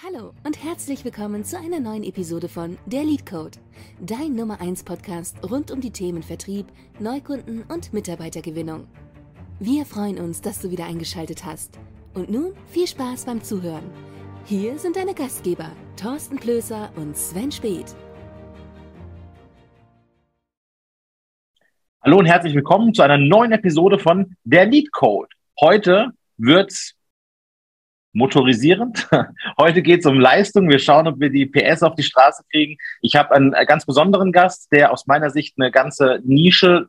Hallo und herzlich willkommen zu einer neuen Episode von Der Lead Code, dein Nummer 1 Podcast rund um die Themen Vertrieb, Neukunden und Mitarbeitergewinnung. Wir freuen uns, dass du wieder eingeschaltet hast. Und nun viel Spaß beim Zuhören. Hier sind deine Gastgeber, Thorsten Plöser und Sven Speth. Hallo und herzlich willkommen zu einer neuen Episode von Der Lead Code. Heute wird's motorisierend. Heute geht es um Leistung. Wir schauen, ob wir die PS auf die Straße kriegen. Ich habe einen äh, ganz besonderen Gast, der aus meiner Sicht eine ganze Nische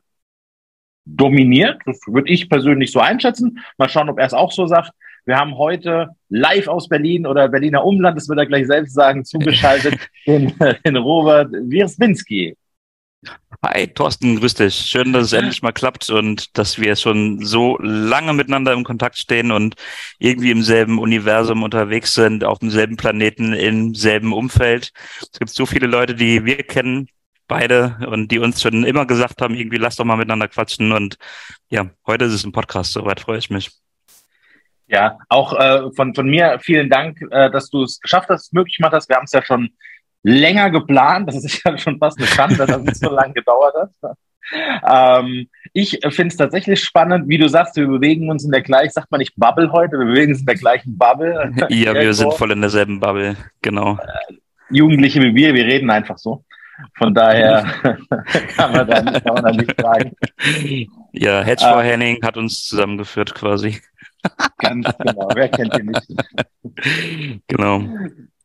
dominiert. Das würde ich persönlich so einschätzen. Mal schauen, ob er es auch so sagt. Wir haben heute live aus Berlin oder Berliner Umland, das wird er gleich selbst sagen, zugeschaltet, den, den Robert Wiersbinski. Hi, Thorsten, grüß dich. Schön, dass es endlich mal klappt und dass wir schon so lange miteinander im Kontakt stehen und irgendwie im selben Universum unterwegs sind, auf demselben Planeten, im selben Umfeld. Es gibt so viele Leute, die wir kennen, beide, und die uns schon immer gesagt haben, irgendwie lass doch mal miteinander quatschen. Und ja, heute ist es ein Podcast, soweit freue ich mich. Ja, auch äh, von, von mir vielen Dank, äh, dass du es geschafft hast, möglich gemacht hast. Wir haben es ja schon länger geplant. Das ist ja schon fast eine Schande, dass es so lange gedauert hat. Ähm, ich finde es tatsächlich spannend, wie du sagst, wir bewegen uns in der gleichen, sagt man nicht Bubble heute, wir bewegen uns in der gleichen Bubble. Ja, wir sind voll in derselben Bubble, genau. Äh, Jugendliche wie wir, wir reden einfach so. Von daher kann man da nicht, man da nicht fragen. Ja, Hedge for äh, Henning hat uns zusammengeführt quasi. Ganz genau, wer kennt ihn nicht? Genau.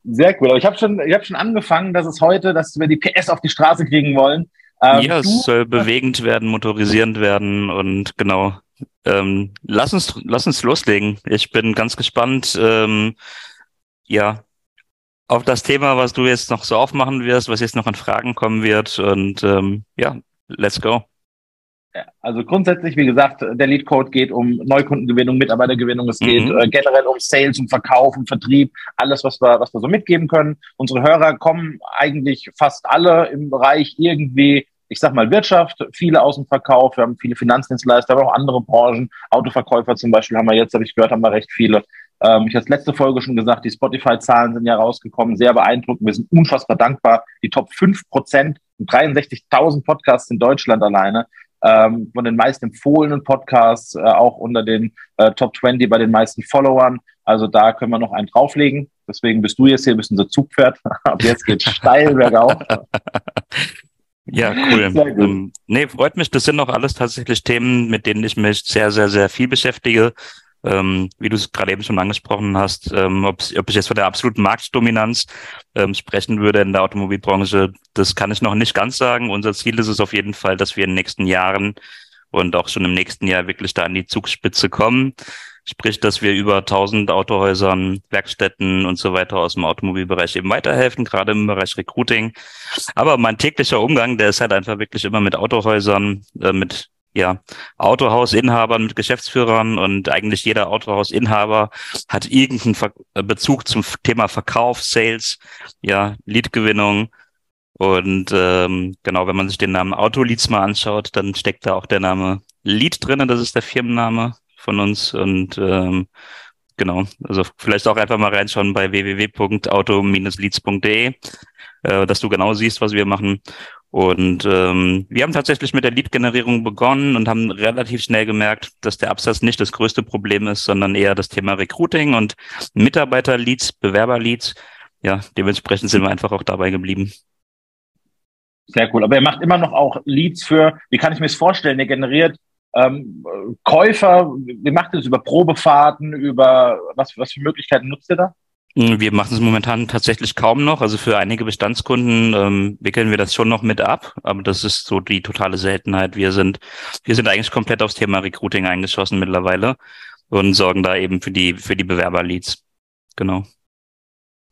Sehr cool. Aber ich habe schon, ich hab schon angefangen, dass es heute, dass wir die PS auf die Straße kriegen wollen. Ähm, ja, es soll bewegend werden, motorisierend werden und genau. Ähm, lass uns, lass uns loslegen. Ich bin ganz gespannt. Ähm, ja, auf das Thema, was du jetzt noch so aufmachen wirst, was jetzt noch an Fragen kommen wird. Und ähm, ja, let's go. Also grundsätzlich, wie gesagt, der Lead Code geht um Neukundengewinnung, Mitarbeitergewinnung. Es geht mhm. äh, generell um Sales, um Verkauf, um Vertrieb, alles, was wir, was wir so mitgeben können. Unsere Hörer kommen eigentlich fast alle im Bereich irgendwie, ich sag mal Wirtschaft, viele aus dem Verkauf. Wir haben viele Finanzdienstleister, aber auch andere Branchen. Autoverkäufer zum Beispiel haben wir jetzt, habe ich gehört, haben wir recht viele. Ähm, ich habe letzte Folge schon gesagt, die Spotify-Zahlen sind ja rausgekommen, sehr beeindruckend. Wir sind unfassbar dankbar. Die Top 5 Prozent 63.000 Podcasts in Deutschland alleine ähm, von den meisten empfohlenen Podcasts, äh, auch unter den äh, Top 20 bei den meisten Followern. Also da können wir noch einen drauflegen. Deswegen bist du jetzt hier, bist unser Zugpferd. Ab jetzt geht's steil bergauf. Ja, cool. Ähm, nee, freut mich. Das sind auch alles tatsächlich Themen, mit denen ich mich sehr, sehr, sehr viel beschäftige ähm, wie du es gerade eben schon angesprochen hast, ähm, ob, ob ich jetzt von der absoluten Marktdominanz ähm, sprechen würde in der Automobilbranche, das kann ich noch nicht ganz sagen. Unser Ziel ist es auf jeden Fall, dass wir in den nächsten Jahren und auch schon im nächsten Jahr wirklich da an die Zugspitze kommen. Sprich, dass wir über 1000 Autohäusern, Werkstätten und so weiter aus dem Automobilbereich eben weiterhelfen, gerade im Bereich Recruiting. Aber mein täglicher Umgang, der ist halt einfach wirklich immer mit Autohäusern, äh, mit ja, Autohausinhabern mit Geschäftsführern und eigentlich jeder Autohausinhaber hat irgendeinen Ver äh, Bezug zum Thema Verkauf, Sales, ja, Leadgewinnung. Und ähm, genau, wenn man sich den Namen Autoleads mal anschaut, dann steckt da auch der Name Lead drin, das ist der Firmenname von uns. Und ähm, genau, also vielleicht auch einfach mal reinschauen bei www.auto-leads.de, äh, dass du genau siehst, was wir machen. Und ähm, wir haben tatsächlich mit der Lead-Generierung begonnen und haben relativ schnell gemerkt, dass der Absatz nicht das größte Problem ist, sondern eher das Thema Recruiting und Mitarbeiter-Leads, Bewerber-Leads. Ja, dementsprechend sind wir einfach auch dabei geblieben. Sehr cool. Aber er macht immer noch auch Leads für, wie kann ich mir das vorstellen? Er generiert ähm, Käufer, wie macht er das über Probefahrten, über was, was für Möglichkeiten nutzt ihr da? Wir machen es momentan tatsächlich kaum noch. Also für einige Bestandskunden ähm, wickeln wir das schon noch mit ab, aber das ist so die totale Seltenheit. Wir sind, wir sind eigentlich komplett aufs Thema Recruiting eingeschossen mittlerweile und sorgen da eben für die, für die Bewerberleads. Genau.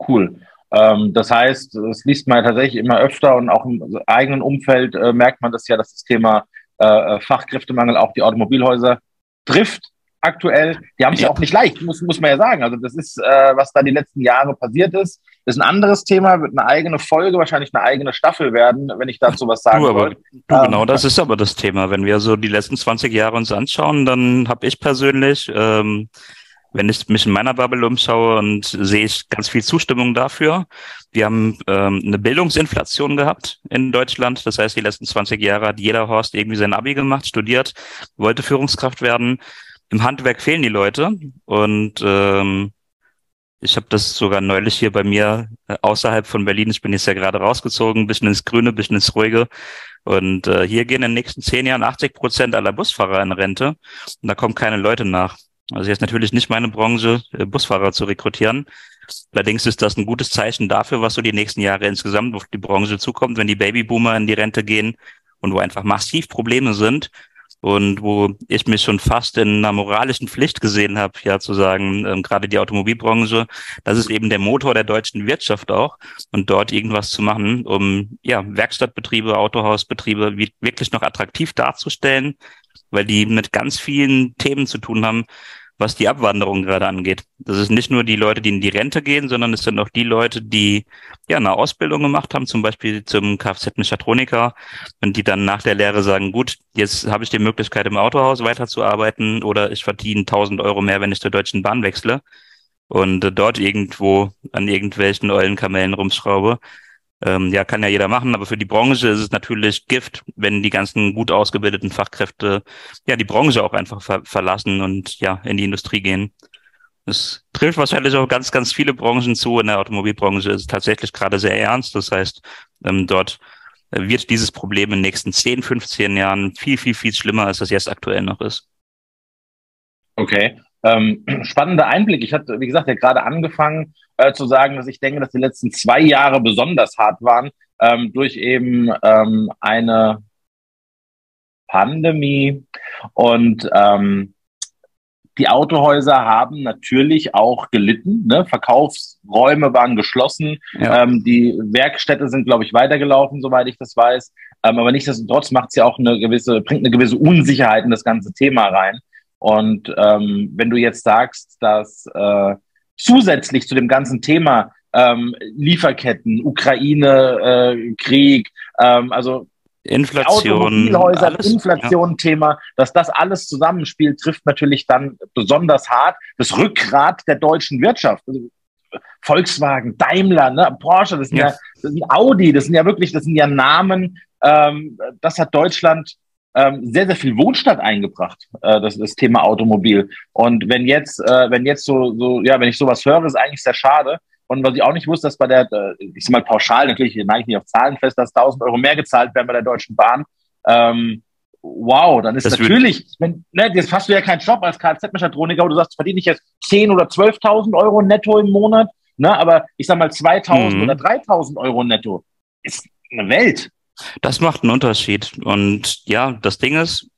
Cool. Ähm, das heißt, das liest man tatsächlich immer öfter und auch im eigenen Umfeld äh, merkt man das ja, dass das Thema äh, Fachkräftemangel auch die Automobilhäuser trifft aktuell. Die haben es ja auch nicht leicht, muss, muss man ja sagen. Also das ist, äh, was da die letzten Jahre passiert ist, ist ein anderes Thema, wird eine eigene Folge, wahrscheinlich eine eigene Staffel werden, wenn ich dazu was sagen du, aber, Du, ähm, genau, das ist aber das Thema. Wenn wir so die letzten 20 Jahre uns anschauen, dann habe ich persönlich ähm, wenn ich mich in meiner Bubble umschaue und sehe ich ganz viel Zustimmung dafür. Wir haben ähm, eine Bildungsinflation gehabt in Deutschland. Das heißt, die letzten 20 Jahre hat jeder Horst irgendwie sein Abi gemacht, studiert, wollte Führungskraft werden. Im Handwerk fehlen die Leute und ähm, ich habe das sogar neulich hier bei mir äh, außerhalb von Berlin. Ich bin jetzt ja gerade rausgezogen, ein bisschen ins Grüne, ein bisschen ins Ruhige. Und äh, hier gehen in den nächsten zehn Jahren 80 Prozent aller Busfahrer in Rente. Und da kommen keine Leute nach. Also jetzt natürlich nicht meine Branche, äh, Busfahrer zu rekrutieren. Allerdings ist das ein gutes Zeichen dafür, was so die nächsten Jahre insgesamt auf die Branche zukommt, wenn die Babyboomer in die Rente gehen und wo einfach massiv Probleme sind und wo ich mich schon fast in einer moralischen Pflicht gesehen habe, ja zu sagen, ähm, gerade die Automobilbranche, das ist eben der Motor der deutschen Wirtschaft auch. Und dort irgendwas zu machen, um ja Werkstattbetriebe, Autohausbetriebe wirklich noch attraktiv darzustellen, weil die mit ganz vielen Themen zu tun haben, was die Abwanderung gerade angeht. Das ist nicht nur die Leute, die in die Rente gehen, sondern es sind auch die Leute, die ja eine Ausbildung gemacht haben, zum Beispiel zum Kfz-Mechatroniker und die dann nach der Lehre sagen, gut, jetzt habe ich die Möglichkeit im Autohaus weiterzuarbeiten oder ich verdiene 1000 Euro mehr, wenn ich zur Deutschen Bahn wechsle und dort irgendwo an irgendwelchen Eulenkamellen rumschraube. Ähm, ja, kann ja jeder machen, aber für die Branche ist es natürlich Gift, wenn die ganzen gut ausgebildeten Fachkräfte ja die Branche auch einfach ver verlassen und ja in die Industrie gehen. Es trifft wahrscheinlich auch ganz, ganz viele Branchen zu. In der Automobilbranche ist es tatsächlich gerade sehr ernst. Das heißt, ähm, dort wird dieses Problem in den nächsten 10, 15 Jahren viel, viel, viel schlimmer, als das jetzt aktuell noch ist. Okay. Ähm, spannender Einblick. Ich hatte, wie gesagt, ja gerade angefangen äh, zu sagen, dass ich denke, dass die letzten zwei Jahre besonders hart waren ähm, durch eben ähm, eine Pandemie und ähm, die Autohäuser haben natürlich auch gelitten. Ne? Verkaufsräume waren geschlossen. Ja. Ähm, die Werkstätte sind, glaube ich, weitergelaufen, soweit ich das weiß. Ähm, aber nichtsdestotrotz macht es ja auch eine gewisse, bringt eine gewisse Unsicherheit in das ganze Thema rein. Und ähm, wenn du jetzt sagst, dass äh, zusätzlich zu dem ganzen Thema ähm, Lieferketten, Ukraine, äh, Krieg, ähm, also Inflation, alles, Inflation ja. Thema, dass das alles zusammenspielt, trifft natürlich dann besonders hart das Rückgrat der deutschen Wirtschaft. Also Volkswagen, Daimler, ne, Porsche, das sind ja. ja das sind Audi, das sind ja wirklich, das sind ja Namen, ähm, das hat Deutschland ähm, sehr, sehr viel Wohlstand eingebracht, äh, das, das Thema Automobil. Und wenn jetzt, äh, wenn jetzt so, so, ja, wenn ich sowas höre, ist eigentlich sehr schade. Und was ich auch nicht wusste, dass bei der, äh, ich sag mal pauschal, natürlich neige ich nicht auf Zahlen fest, dass 1000 Euro mehr gezahlt werden bei der Deutschen Bahn. Ähm, wow, dann ist das natürlich, wenn, ne, jetzt hast du ja keinen Job als Kfz-Mechatroniker, wo du sagst, verdiene ich jetzt 10 oder 12.000 Euro netto im Monat, ne, aber ich sag mal 2.000 mhm. oder 3.000 Euro netto ist eine Welt. Das macht einen Unterschied. Und ja, das Ding ist,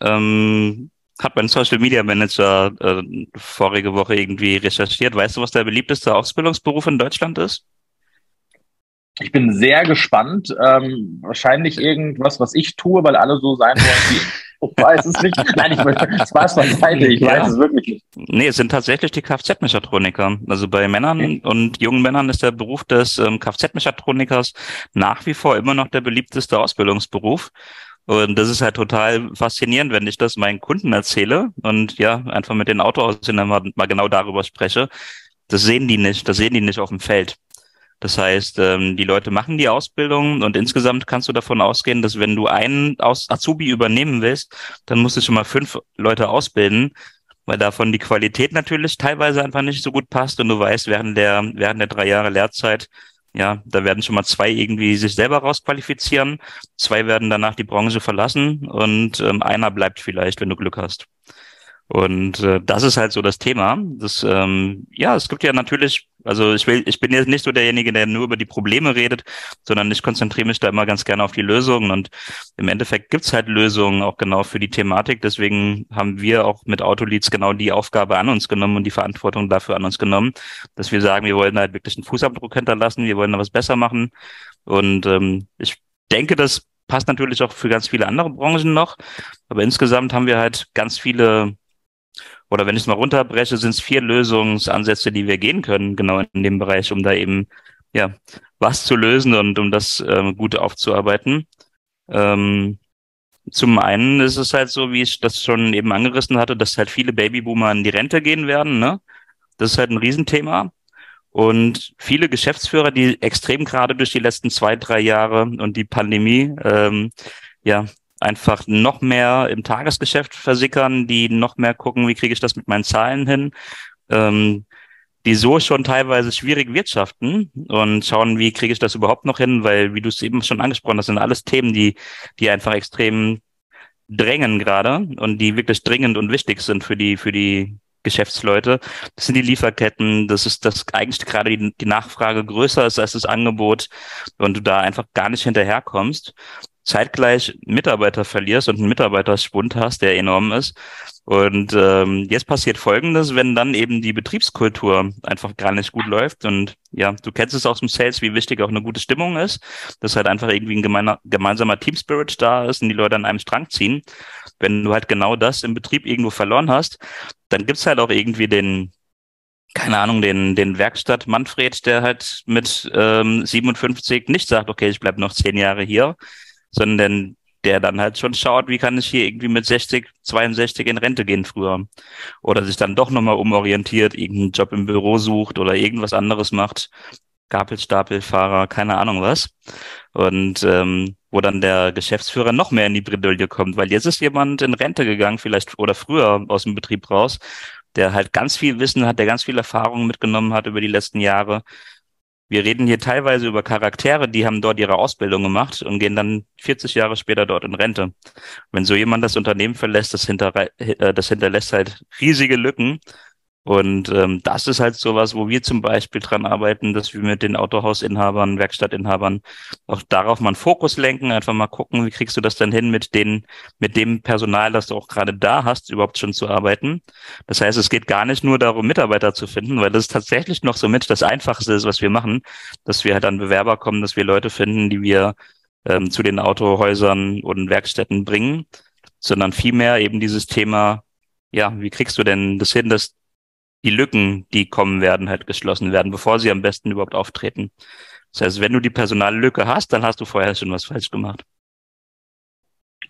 ähm, hat mein Social Media Manager äh, vorige Woche irgendwie recherchiert. Weißt du, was der beliebteste Ausbildungsberuf in Deutschland ist? Ich bin sehr gespannt. Ähm, wahrscheinlich irgendwas, was ich tue, weil alle so sein wollen wie ich weiß es nicht. Nein, ich möchte Spaß beiseite, ich ja. weiß es wirklich nicht. Nee, es sind tatsächlich die Kfz-Mechatroniker. Also bei Männern okay. und jungen Männern ist der Beruf des ähm, Kfz-Mechatronikers nach wie vor immer noch der beliebteste Ausbildungsberuf. Und das ist halt total faszinierend, wenn ich das meinen Kunden erzähle und ja, einfach mit den Autoaushändlern mal, mal genau darüber spreche. Das sehen die nicht, das sehen die nicht auf dem Feld. Das heißt, ähm, die Leute machen die Ausbildung und insgesamt kannst du davon ausgehen, dass wenn du einen aus Azubi übernehmen willst, dann musst du schon mal fünf Leute ausbilden, weil davon die Qualität natürlich teilweise einfach nicht so gut passt und du weißt, während der, während der drei Jahre Lehrzeit, ja, da werden schon mal zwei irgendwie sich selber rausqualifizieren, zwei werden danach die Branche verlassen und ähm, einer bleibt vielleicht, wenn du Glück hast. Und äh, das ist halt so das Thema. Das, ähm, ja, es gibt ja natürlich, also ich will, ich bin jetzt nicht so derjenige, der nur über die Probleme redet, sondern ich konzentriere mich da immer ganz gerne auf die Lösungen. Und im Endeffekt gibt's halt Lösungen auch genau für die Thematik. Deswegen haben wir auch mit Autoleads genau die Aufgabe an uns genommen und die Verantwortung dafür an uns genommen, dass wir sagen, wir wollen halt wirklich einen Fußabdruck hinterlassen, wir wollen da was besser machen. Und ähm, ich denke, das passt natürlich auch für ganz viele andere Branchen noch. Aber insgesamt haben wir halt ganz viele oder wenn ich es mal runterbreche, sind es vier Lösungsansätze, die wir gehen können, genau in dem Bereich, um da eben ja was zu lösen und um das ähm, gut aufzuarbeiten. Ähm, zum einen ist es halt so, wie ich das schon eben angerissen hatte, dass halt viele Babyboomer in die Rente gehen werden. Ne? Das ist halt ein Riesenthema. Und viele Geschäftsführer, die extrem gerade durch die letzten zwei, drei Jahre und die Pandemie, ähm, ja, einfach noch mehr im Tagesgeschäft versickern, die noch mehr gucken, wie kriege ich das mit meinen Zahlen hin, ähm, die so schon teilweise schwierig wirtschaften und schauen, wie kriege ich das überhaupt noch hin, weil, wie du es eben schon angesprochen hast, sind alles Themen, die, die einfach extrem drängen gerade und die wirklich dringend und wichtig sind für die, für die Geschäftsleute. Das sind die Lieferketten, das ist das eigentlich gerade die, die Nachfrage größer ist als das Angebot und du da einfach gar nicht hinterherkommst zeitgleich Mitarbeiter verlierst und einen Mitarbeiterschwund hast, der enorm ist. Und ähm, jetzt passiert Folgendes, wenn dann eben die Betriebskultur einfach gar nicht gut läuft. Und ja, du kennst es aus dem Sales, wie wichtig auch eine gute Stimmung ist, dass halt einfach irgendwie ein gemeiner, gemeinsamer Team Spirit da ist und die Leute an einem Strang ziehen. Wenn du halt genau das im Betrieb irgendwo verloren hast, dann gibt's halt auch irgendwie den, keine Ahnung, den, den Werkstatt Manfred, der halt mit ähm, 57 nicht sagt, okay, ich bleib noch zehn Jahre hier, sondern der dann halt schon schaut, wie kann ich hier irgendwie mit 60, 62 in Rente gehen früher. Oder sich dann doch nochmal umorientiert, irgendeinen Job im Büro sucht oder irgendwas anderes macht. Gabelstapelfahrer, keine Ahnung was. Und ähm, wo dann der Geschäftsführer noch mehr in die Bredouille kommt, weil jetzt ist jemand in Rente gegangen, vielleicht oder früher aus dem Betrieb raus, der halt ganz viel Wissen hat, der ganz viel Erfahrung mitgenommen hat über die letzten Jahre wir reden hier teilweise über Charaktere, die haben dort ihre Ausbildung gemacht und gehen dann 40 Jahre später dort in Rente. Wenn so jemand das Unternehmen verlässt, das, hinter, äh, das hinterlässt halt riesige Lücken und ähm, das ist halt sowas, wo wir zum Beispiel dran arbeiten, dass wir mit den Autohausinhabern, Werkstattinhabern auch darauf mal einen Fokus lenken, einfach mal gucken, wie kriegst du das denn hin, mit den, mit dem Personal, das du auch gerade da hast, überhaupt schon zu arbeiten. Das heißt, es geht gar nicht nur darum, Mitarbeiter zu finden, weil das tatsächlich noch so mit das Einfachste ist, was wir machen, dass wir halt an Bewerber kommen, dass wir Leute finden, die wir ähm, zu den Autohäusern und Werkstätten bringen, sondern vielmehr eben dieses Thema, ja, wie kriegst du denn das hin, dass die Lücken, die kommen werden, halt geschlossen werden, bevor sie am besten überhaupt auftreten. Das heißt, wenn du die Personallücke hast, dann hast du vorher schon was falsch gemacht.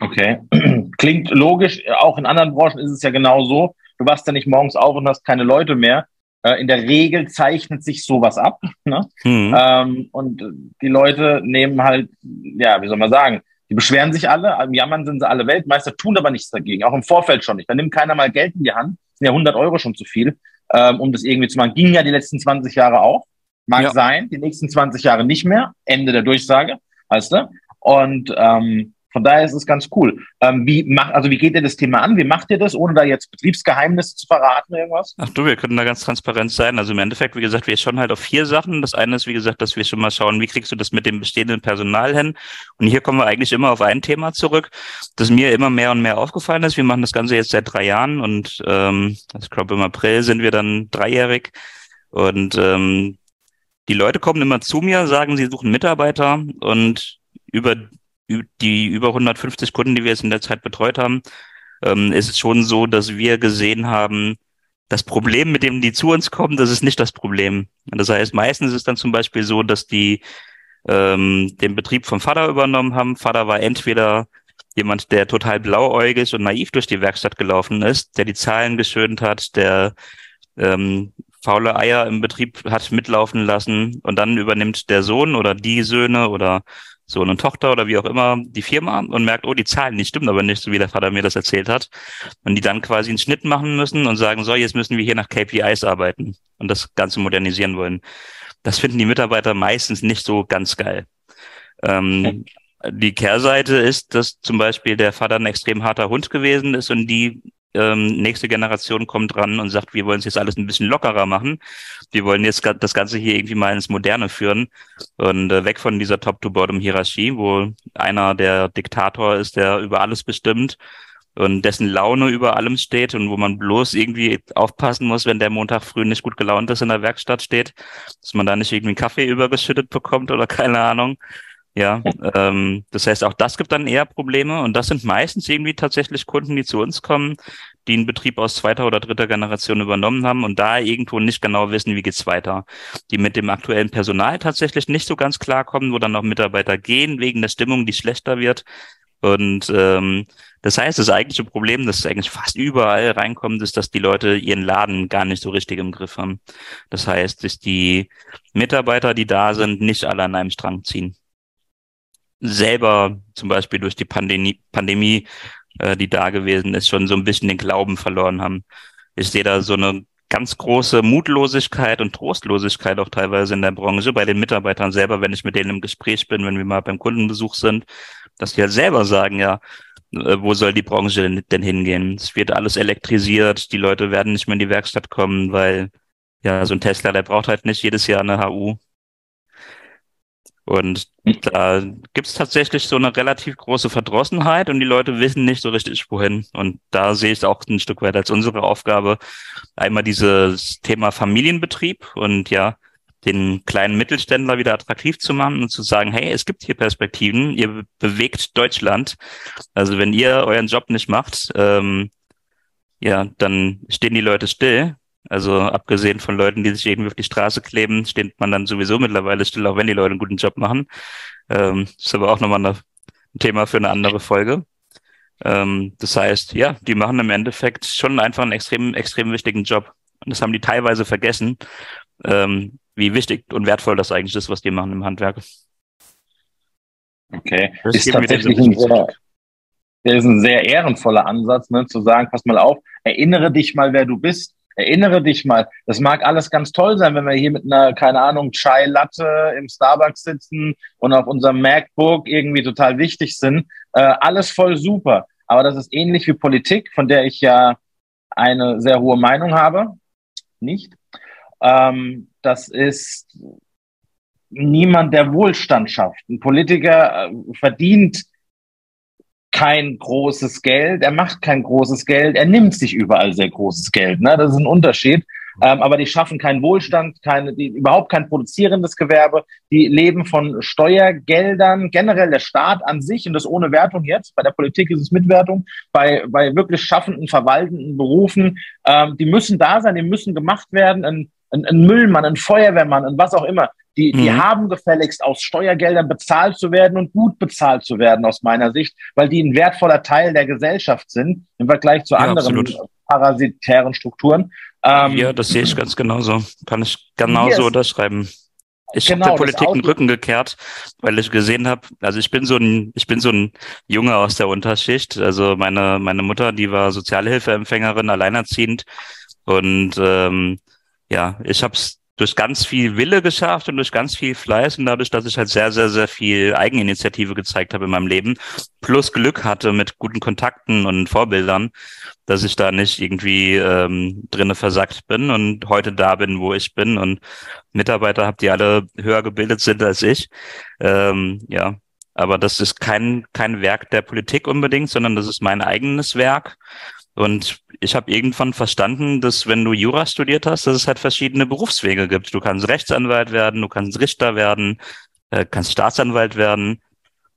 Okay. Klingt logisch. Auch in anderen Branchen ist es ja genau so. Du wachst ja nicht morgens auf und hast keine Leute mehr. Äh, in der Regel zeichnet sich sowas ab. Ne? Mhm. Ähm, und die Leute nehmen halt, ja, wie soll man sagen, die beschweren sich alle, am Jammern sind sie alle Weltmeister, tun aber nichts dagegen, auch im Vorfeld schon nicht. Da nimmt keiner mal Geld in die Hand, sind ja 100 Euro schon zu viel ähm, um das irgendwie zu machen. Ging ja die letzten 20 Jahre auch. Mag ja. sein, die nächsten 20 Jahre nicht mehr. Ende der Durchsage, weißt du? Und ähm, von daher ist es ganz cool. Ähm, wie macht, also wie geht ihr das Thema an? Wie macht ihr das, ohne da jetzt Betriebsgeheimnisse zu verraten, irgendwas? Ach du, wir können da ganz transparent sein. Also im Endeffekt, wie gesagt, wir schauen halt auf vier Sachen. Das eine ist, wie gesagt, dass wir schon mal schauen, wie kriegst du das mit dem bestehenden Personal hin? Und hier kommen wir eigentlich immer auf ein Thema zurück, das mir immer mehr und mehr aufgefallen ist. Wir machen das Ganze jetzt seit drei Jahren und ähm, ich glaube im April sind wir dann dreijährig. Und ähm, die Leute kommen immer zu mir, sagen, sie suchen Mitarbeiter und über die über 150 Kunden, die wir jetzt in der Zeit betreut haben, ähm, ist es schon so, dass wir gesehen haben, das Problem, mit dem die zu uns kommen, das ist nicht das Problem. Das heißt, meistens ist es dann zum Beispiel so, dass die ähm, den Betrieb vom Vater übernommen haben. Vater war entweder jemand, der total blauäugig und naiv durch die Werkstatt gelaufen ist, der die Zahlen geschönt hat, der ähm, faule Eier im Betrieb hat mitlaufen lassen und dann übernimmt der Sohn oder die Söhne oder Sohn und Tochter oder wie auch immer die Firma und merkt, oh, die Zahlen, die stimmen aber nicht, so wie der Vater mir das erzählt hat. Und die dann quasi einen Schnitt machen müssen und sagen, so, jetzt müssen wir hier nach KPIs arbeiten und das Ganze modernisieren wollen. Das finden die Mitarbeiter meistens nicht so ganz geil. Ähm, die Kehrseite ist, dass zum Beispiel der Vater ein extrem harter Hund gewesen ist und die ähm, nächste Generation kommt dran und sagt, wir wollen es jetzt alles ein bisschen lockerer machen. Wir wollen jetzt das Ganze hier irgendwie mal ins Moderne führen und äh, weg von dieser Top-to-Bottom-Hierarchie, wo einer der Diktator ist, der über alles bestimmt und dessen Laune über allem steht und wo man bloß irgendwie aufpassen muss, wenn der Montag früh nicht gut gelaunt ist in der Werkstatt steht, dass man da nicht irgendwie einen Kaffee übergeschüttet bekommt oder keine Ahnung. Ja, ähm, das heißt, auch das gibt dann eher Probleme und das sind meistens irgendwie tatsächlich Kunden, die zu uns kommen, die einen Betrieb aus zweiter oder dritter Generation übernommen haben und da irgendwo nicht genau wissen, wie geht's weiter. Die mit dem aktuellen Personal tatsächlich nicht so ganz klarkommen, wo dann noch Mitarbeiter gehen wegen der Stimmung, die schlechter wird Und ähm, das heißt, das eigentliche Problem, das eigentlich fast überall reinkommt, ist, dass die Leute ihren Laden gar nicht so richtig im Griff haben. Das heißt, dass die Mitarbeiter, die da sind, nicht alle an einem Strang ziehen. Selber zum Beispiel durch die Pandemie, Pandemie äh, die da gewesen ist, schon so ein bisschen den Glauben verloren haben. Ich sehe da so eine ganz große Mutlosigkeit und Trostlosigkeit auch teilweise in der Branche bei den Mitarbeitern selber, wenn ich mit denen im Gespräch bin, wenn wir mal beim Kundenbesuch sind, dass die halt selber sagen, ja, äh, wo soll die Branche denn, denn hingehen? Es wird alles elektrisiert, die Leute werden nicht mehr in die Werkstatt kommen, weil ja, so ein Tesla, der braucht halt nicht jedes Jahr eine HU. Und da gibt es tatsächlich so eine relativ große Verdrossenheit und die Leute wissen nicht so richtig, wohin. Und da sehe ich es auch ein Stück weit als unsere Aufgabe, einmal dieses Thema Familienbetrieb und ja, den kleinen Mittelständler wieder attraktiv zu machen und zu sagen, hey, es gibt hier Perspektiven, ihr bewegt Deutschland. Also wenn ihr euren Job nicht macht, ähm, ja, dann stehen die Leute still. Also abgesehen von Leuten, die sich irgendwie auf die Straße kleben, steht man dann sowieso mittlerweile still, auch wenn die Leute einen guten Job machen. Ähm, ist aber auch nochmal ein Thema für eine andere Folge. Ähm, das heißt, ja, die machen im Endeffekt schon einfach einen extrem, extrem wichtigen Job. Und das haben die teilweise vergessen. Ähm, wie wichtig und wertvoll das eigentlich ist, was die machen im Handwerk. Okay, das ist tatsächlich ein sehr, ist ein sehr ehrenvoller Ansatz, ne, zu sagen, pass mal auf, erinnere dich mal, wer du bist. Erinnere dich mal, das mag alles ganz toll sein, wenn wir hier mit einer, keine Ahnung, Chai Latte im Starbucks sitzen und auf unserem MacBook irgendwie total wichtig sind. Äh, alles voll super. Aber das ist ähnlich wie Politik, von der ich ja eine sehr hohe Meinung habe. Nicht? Ähm, das ist niemand, der Wohlstand schafft. Ein Politiker äh, verdient kein großes Geld, er macht kein großes Geld, er nimmt sich überall sehr großes Geld. Ne? Das ist ein Unterschied. Ähm, aber die schaffen keinen Wohlstand, keine, die, überhaupt kein produzierendes Gewerbe. Die leben von Steuergeldern, generell der Staat an sich und das ohne Wertung jetzt. Bei der Politik ist es mit Wertung. Bei, bei wirklich schaffenden, verwaltenden Berufen, ähm, die müssen da sein, die müssen gemacht werden. Ein, ein, ein Müllmann, ein Feuerwehrmann und was auch immer. Die, die mhm. haben gefälligst aus Steuergeldern bezahlt zu werden und gut bezahlt zu werden aus meiner Sicht, weil die ein wertvoller Teil der Gesellschaft sind im Vergleich zu ja, anderen absolut. parasitären Strukturen. Ähm, ja, das sehe ich ganz genauso. Kann ich genauso unterschreiben. Ich genau, habe der Politik den Rücken gekehrt, weil ich gesehen habe, also ich bin so ein, ich bin so ein Junge aus der Unterschicht. Also meine, meine Mutter, die war Sozialhilfeempfängerin, alleinerziehend. Und ähm, ja, ich habe es durch ganz viel Wille geschafft und durch ganz viel Fleiß und dadurch, dass ich halt sehr, sehr, sehr viel Eigeninitiative gezeigt habe in meinem Leben, plus Glück hatte mit guten Kontakten und Vorbildern, dass ich da nicht irgendwie ähm, drinne versackt bin und heute da bin, wo ich bin und Mitarbeiter habe, die alle höher gebildet sind als ich. Ähm, ja, aber das ist kein, kein Werk der Politik unbedingt, sondern das ist mein eigenes Werk. Und ich habe irgendwann verstanden, dass wenn du Jura studiert hast, dass es halt verschiedene Berufswege gibt. Du kannst Rechtsanwalt werden, du kannst Richter werden, äh, kannst Staatsanwalt werden.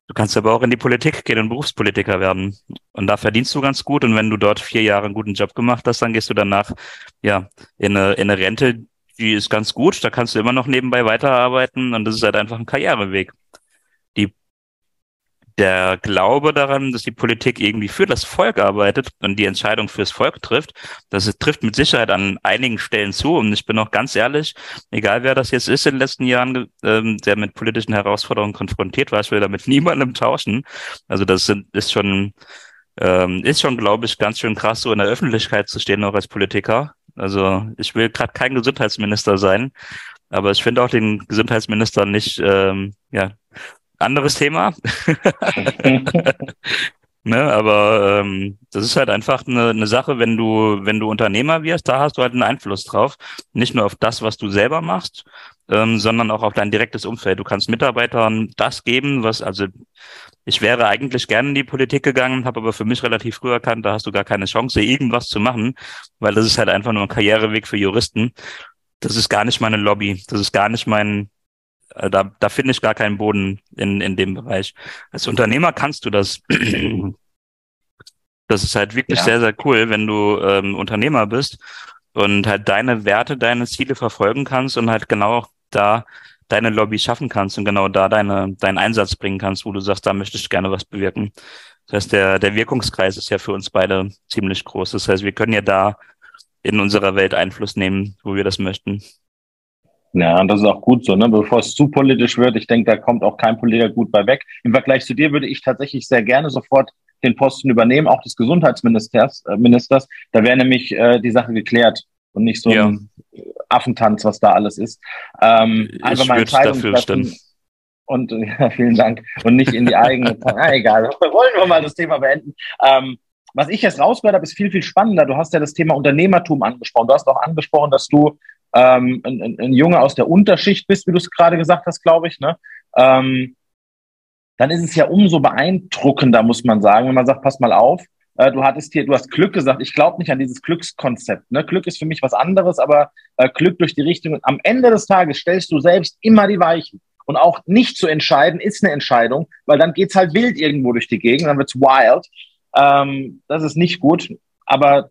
Du kannst aber auch in die Politik gehen und Berufspolitiker werden. Und da verdienst du ganz gut. Und wenn du dort vier Jahre einen guten Job gemacht hast, dann gehst du danach ja in eine, in eine Rente, die ist ganz gut. Da kannst du immer noch nebenbei weiterarbeiten. Und das ist halt einfach ein Karriereweg der Glaube daran, dass die Politik irgendwie für das Volk arbeitet und die Entscheidung fürs Volk trifft, das trifft mit Sicherheit an einigen Stellen zu. Und ich bin auch ganz ehrlich, egal wer das jetzt ist in den letzten Jahren, ähm, der mit politischen Herausforderungen konfrontiert war, ich will damit niemandem tauschen. Also das sind, ist schon, ähm, ist schon, glaube ich, ganz schön krass, so in der Öffentlichkeit zu stehen, auch als Politiker. Also ich will gerade kein Gesundheitsminister sein, aber ich finde auch den Gesundheitsminister nicht, ähm, ja, anderes Thema. ne, aber ähm, das ist halt einfach eine, eine Sache, wenn du, wenn du Unternehmer wirst, da hast du halt einen Einfluss drauf. Nicht nur auf das, was du selber machst, ähm, sondern auch auf dein direktes Umfeld. Du kannst Mitarbeitern das geben, was, also ich wäre eigentlich gerne in die Politik gegangen, habe aber für mich relativ früh erkannt, da hast du gar keine Chance, irgendwas zu machen, weil das ist halt einfach nur ein Karriereweg für Juristen. Das ist gar nicht meine Lobby, das ist gar nicht mein, da, da finde ich gar keinen Boden in, in dem Bereich. Als Unternehmer kannst du das. Das ist halt wirklich ja. sehr, sehr cool, wenn du ähm, Unternehmer bist und halt deine Werte, deine Ziele verfolgen kannst und halt genau da deine Lobby schaffen kannst und genau da deine, deinen Einsatz bringen kannst, wo du sagst, da möchte ich gerne was bewirken. Das heißt, der, der Wirkungskreis ist ja für uns beide ziemlich groß. Das heißt, wir können ja da in unserer Welt Einfluss nehmen, wo wir das möchten. Ja, und das ist auch gut so, ne? Bevor es zu politisch wird, ich denke, da kommt auch kein Politiker gut bei weg. Im Vergleich zu dir würde ich tatsächlich sehr gerne sofort den Posten übernehmen, auch des Gesundheitsministers. Äh, Ministers. Da wäre nämlich äh, die Sache geklärt und nicht so ja. ein Affentanz, was da alles ist. Ähm, ich einfach mal Entscheidungen dafür stimmen. Und ja, vielen Dank. Und nicht in die eigene. ah, egal. Wollen wir mal das Thema beenden. Ähm, was ich jetzt rausgehört habe, ist viel, viel spannender. Du hast ja das Thema Unternehmertum angesprochen. Du hast auch angesprochen, dass du ähm, ein, ein, ein Junge aus der Unterschicht bist, wie du es gerade gesagt hast, glaube ich. Ne? Ähm, dann ist es ja umso beeindruckender, muss man sagen, wenn man sagt, pass mal auf, äh, du hattest hier, du hast Glück gesagt, ich glaube nicht an dieses Glückskonzept. Ne? Glück ist für mich was anderes, aber äh, Glück durch die Richtung. Am Ende des Tages stellst du selbst immer die Weichen. Und auch nicht zu entscheiden ist eine Entscheidung, weil dann geht's halt wild irgendwo durch die Gegend, dann wird's wild. Ähm, das ist nicht gut. Aber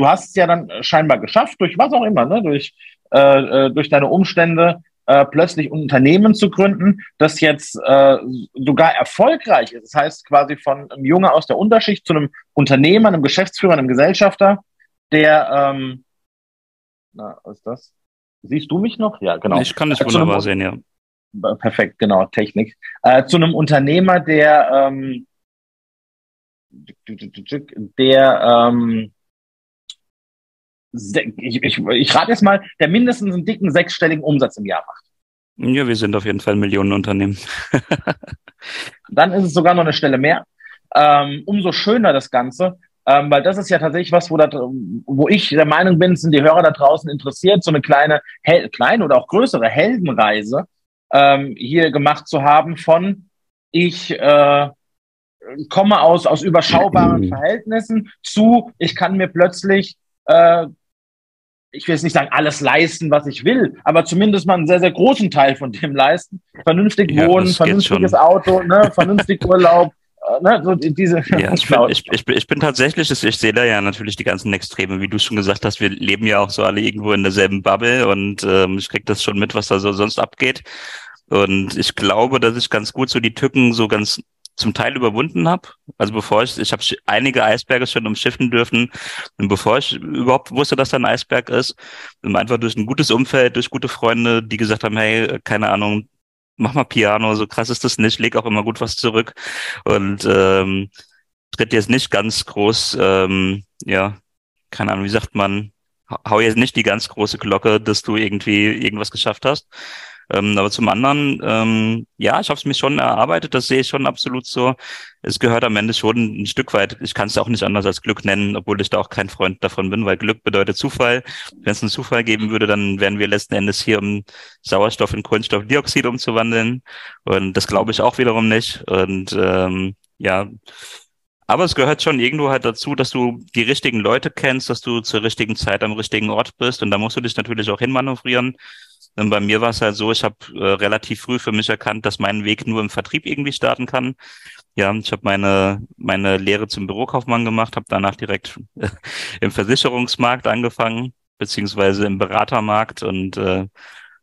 du hast es ja dann scheinbar geschafft, durch was auch immer, ne? durch, äh, äh, durch deine Umstände, äh, plötzlich ein Unternehmen zu gründen, das jetzt äh, sogar erfolgreich ist. Das heißt quasi von einem Junge aus der Unterschicht zu einem Unternehmer, einem Geschäftsführer, einem Gesellschafter, der, ähm, na, was ist das? Siehst du mich noch? Ja, genau. Ich kann dich äh, wunderbar sehen, ja. Perfekt, genau, Technik. Äh, zu einem Unternehmer, der, ähm, der, ähm, ich, ich, ich rate jetzt mal, der mindestens einen dicken sechsstelligen Umsatz im Jahr macht. Ja, wir sind auf jeden Fall ein Millionenunternehmen. Dann ist es sogar noch eine Stelle mehr. Ähm, umso schöner das Ganze, ähm, weil das ist ja tatsächlich was, wo, da, wo ich der Meinung bin, sind die Hörer da draußen interessiert, so eine kleine, hel kleine oder auch größere Heldenreise ähm, hier gemacht zu haben von ich äh, komme aus, aus überschaubaren Verhältnissen zu, ich kann mir plötzlich äh, ich will jetzt nicht sagen, alles leisten, was ich will, aber zumindest mal einen sehr, sehr großen Teil von dem leisten. Vernünftig ja, wohnen, vernünftiges Auto, ne, vernünftig Urlaub. Äh, ne, so diese, ja, ich, bin, ich, ich, ich bin tatsächlich, ich sehe da ja natürlich die ganzen Extreme, wie du schon gesagt hast, wir leben ja auch so alle irgendwo in derselben Bubble und ähm, ich krieg das schon mit, was da so sonst abgeht. Und ich glaube, dass ich ganz gut so die Tücken so ganz zum Teil überwunden habe. Also bevor ich, ich habe einige Eisberge schon umschiffen dürfen. Und bevor ich überhaupt wusste, dass da ein Eisberg ist, einfach durch ein gutes Umfeld, durch gute Freunde, die gesagt haben, hey, keine Ahnung, mach mal Piano, so krass ist das nicht, leg auch immer gut was zurück. Und ähm, tritt jetzt nicht ganz groß, ähm, ja, keine Ahnung, wie sagt man, hau jetzt nicht die ganz große Glocke, dass du irgendwie irgendwas geschafft hast, ähm, aber zum anderen, ähm, ja, ich habe es mir schon erarbeitet, das sehe ich schon absolut so. Es gehört am Ende schon ein Stück weit, ich kann es auch nicht anders als Glück nennen, obwohl ich da auch kein Freund davon bin, weil Glück bedeutet Zufall. Wenn es einen Zufall geben würde, dann wären wir letzten Endes hier, um Sauerstoff in Kohlenstoffdioxid umzuwandeln. Und das glaube ich auch wiederum nicht. Und ähm, ja, aber es gehört schon irgendwo halt dazu, dass du die richtigen Leute kennst, dass du zur richtigen Zeit am richtigen Ort bist. Und da musst du dich natürlich auch hinmanövrieren. Bei mir war es halt so, ich habe äh, relativ früh für mich erkannt, dass mein Weg nur im Vertrieb irgendwie starten kann. Ja, ich habe meine meine Lehre zum Bürokaufmann gemacht, habe danach direkt äh, im Versicherungsmarkt angefangen, beziehungsweise im Beratermarkt und äh,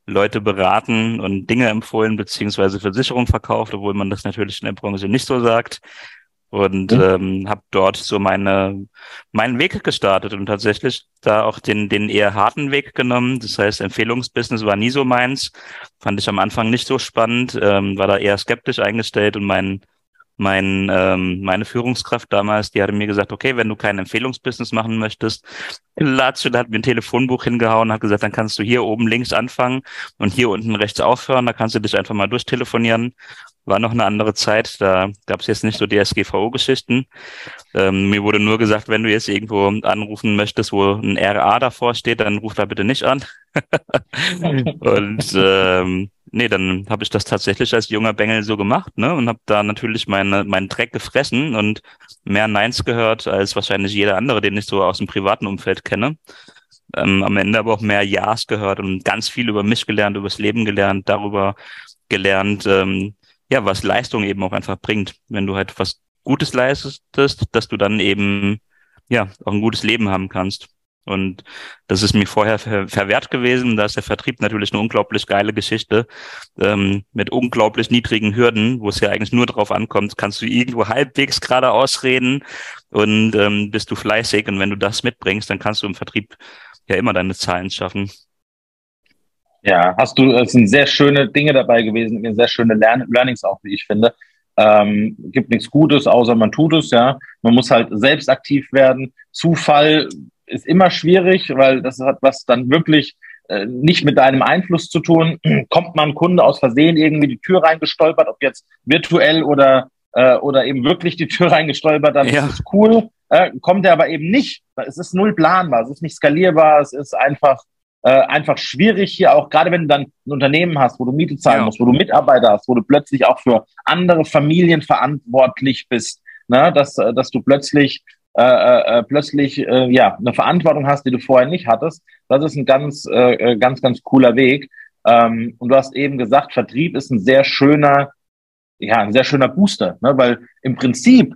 Leute beraten und Dinge empfohlen, beziehungsweise Versicherung verkauft, obwohl man das natürlich in der Branche nicht so sagt und mhm. ähm, habe dort so meine meinen Weg gestartet und tatsächlich da auch den den eher harten Weg genommen. Das heißt, Empfehlungsbusiness war nie so meins, fand ich am Anfang nicht so spannend, ähm, war da eher skeptisch eingestellt und mein mein ähm, meine Führungskraft damals, die hatte mir gesagt, okay, wenn du kein Empfehlungsbusiness machen möchtest, Latsch, da hat mir ein Telefonbuch hingehauen, hat gesagt, dann kannst du hier oben links anfangen und hier unten rechts aufhören, da kannst du dich einfach mal durchtelefonieren war noch eine andere Zeit. Da gab es jetzt nicht so DSGVO-Geschichten. Ähm, mir wurde nur gesagt, wenn du jetzt irgendwo anrufen möchtest, wo ein RA davor steht, dann ruf da bitte nicht an. und ähm, nee, dann habe ich das tatsächlich als junger Bengel so gemacht, ne? Und habe da natürlich meine, meinen Dreck gefressen und mehr Neins gehört als wahrscheinlich jeder andere, den ich so aus dem privaten Umfeld kenne. Ähm, am Ende aber auch mehr Ja's gehört und ganz viel über mich gelernt, übers Leben gelernt, darüber gelernt, ähm, ja, was Leistung eben auch einfach bringt. Wenn du halt was Gutes leistest, dass du dann eben, ja, auch ein gutes Leben haben kannst. Und das ist mir vorher ver verwehrt gewesen. Da ist der Vertrieb natürlich eine unglaublich geile Geschichte ähm, mit unglaublich niedrigen Hürden, wo es ja eigentlich nur darauf ankommt, kannst du irgendwo halbwegs gerade ausreden und ähm, bist du fleißig. Und wenn du das mitbringst, dann kannst du im Vertrieb ja immer deine Zahlen schaffen. Ja, hast du, es sind sehr schöne Dinge dabei gewesen, sehr schöne Lern Learnings auch, wie ich finde. Ähm, gibt nichts Gutes, außer man tut es, ja. Man muss halt selbst aktiv werden. Zufall ist immer schwierig, weil das hat was dann wirklich äh, nicht mit deinem Einfluss zu tun. Kommt man Kunde aus Versehen irgendwie die Tür reingestolpert, ob jetzt virtuell oder äh, oder eben wirklich die Tür reingestolpert, dann ja. ist es cool. Äh, kommt er aber eben nicht. Es ist null planbar, es ist nicht skalierbar, es ist einfach äh, einfach schwierig hier auch, gerade wenn du dann ein Unternehmen hast, wo du Miete zahlen ja. musst, wo du Mitarbeiter hast, wo du plötzlich auch für andere Familien verantwortlich bist, ne? dass, äh, dass du plötzlich äh, äh, äh, plötzlich äh, ja eine Verantwortung hast, die du vorher nicht hattest. Das ist ein ganz, äh, äh, ganz, ganz cooler Weg. Ähm, und du hast eben gesagt, Vertrieb ist ein sehr schöner, ja, ein sehr schöner Booster, ne? weil im Prinzip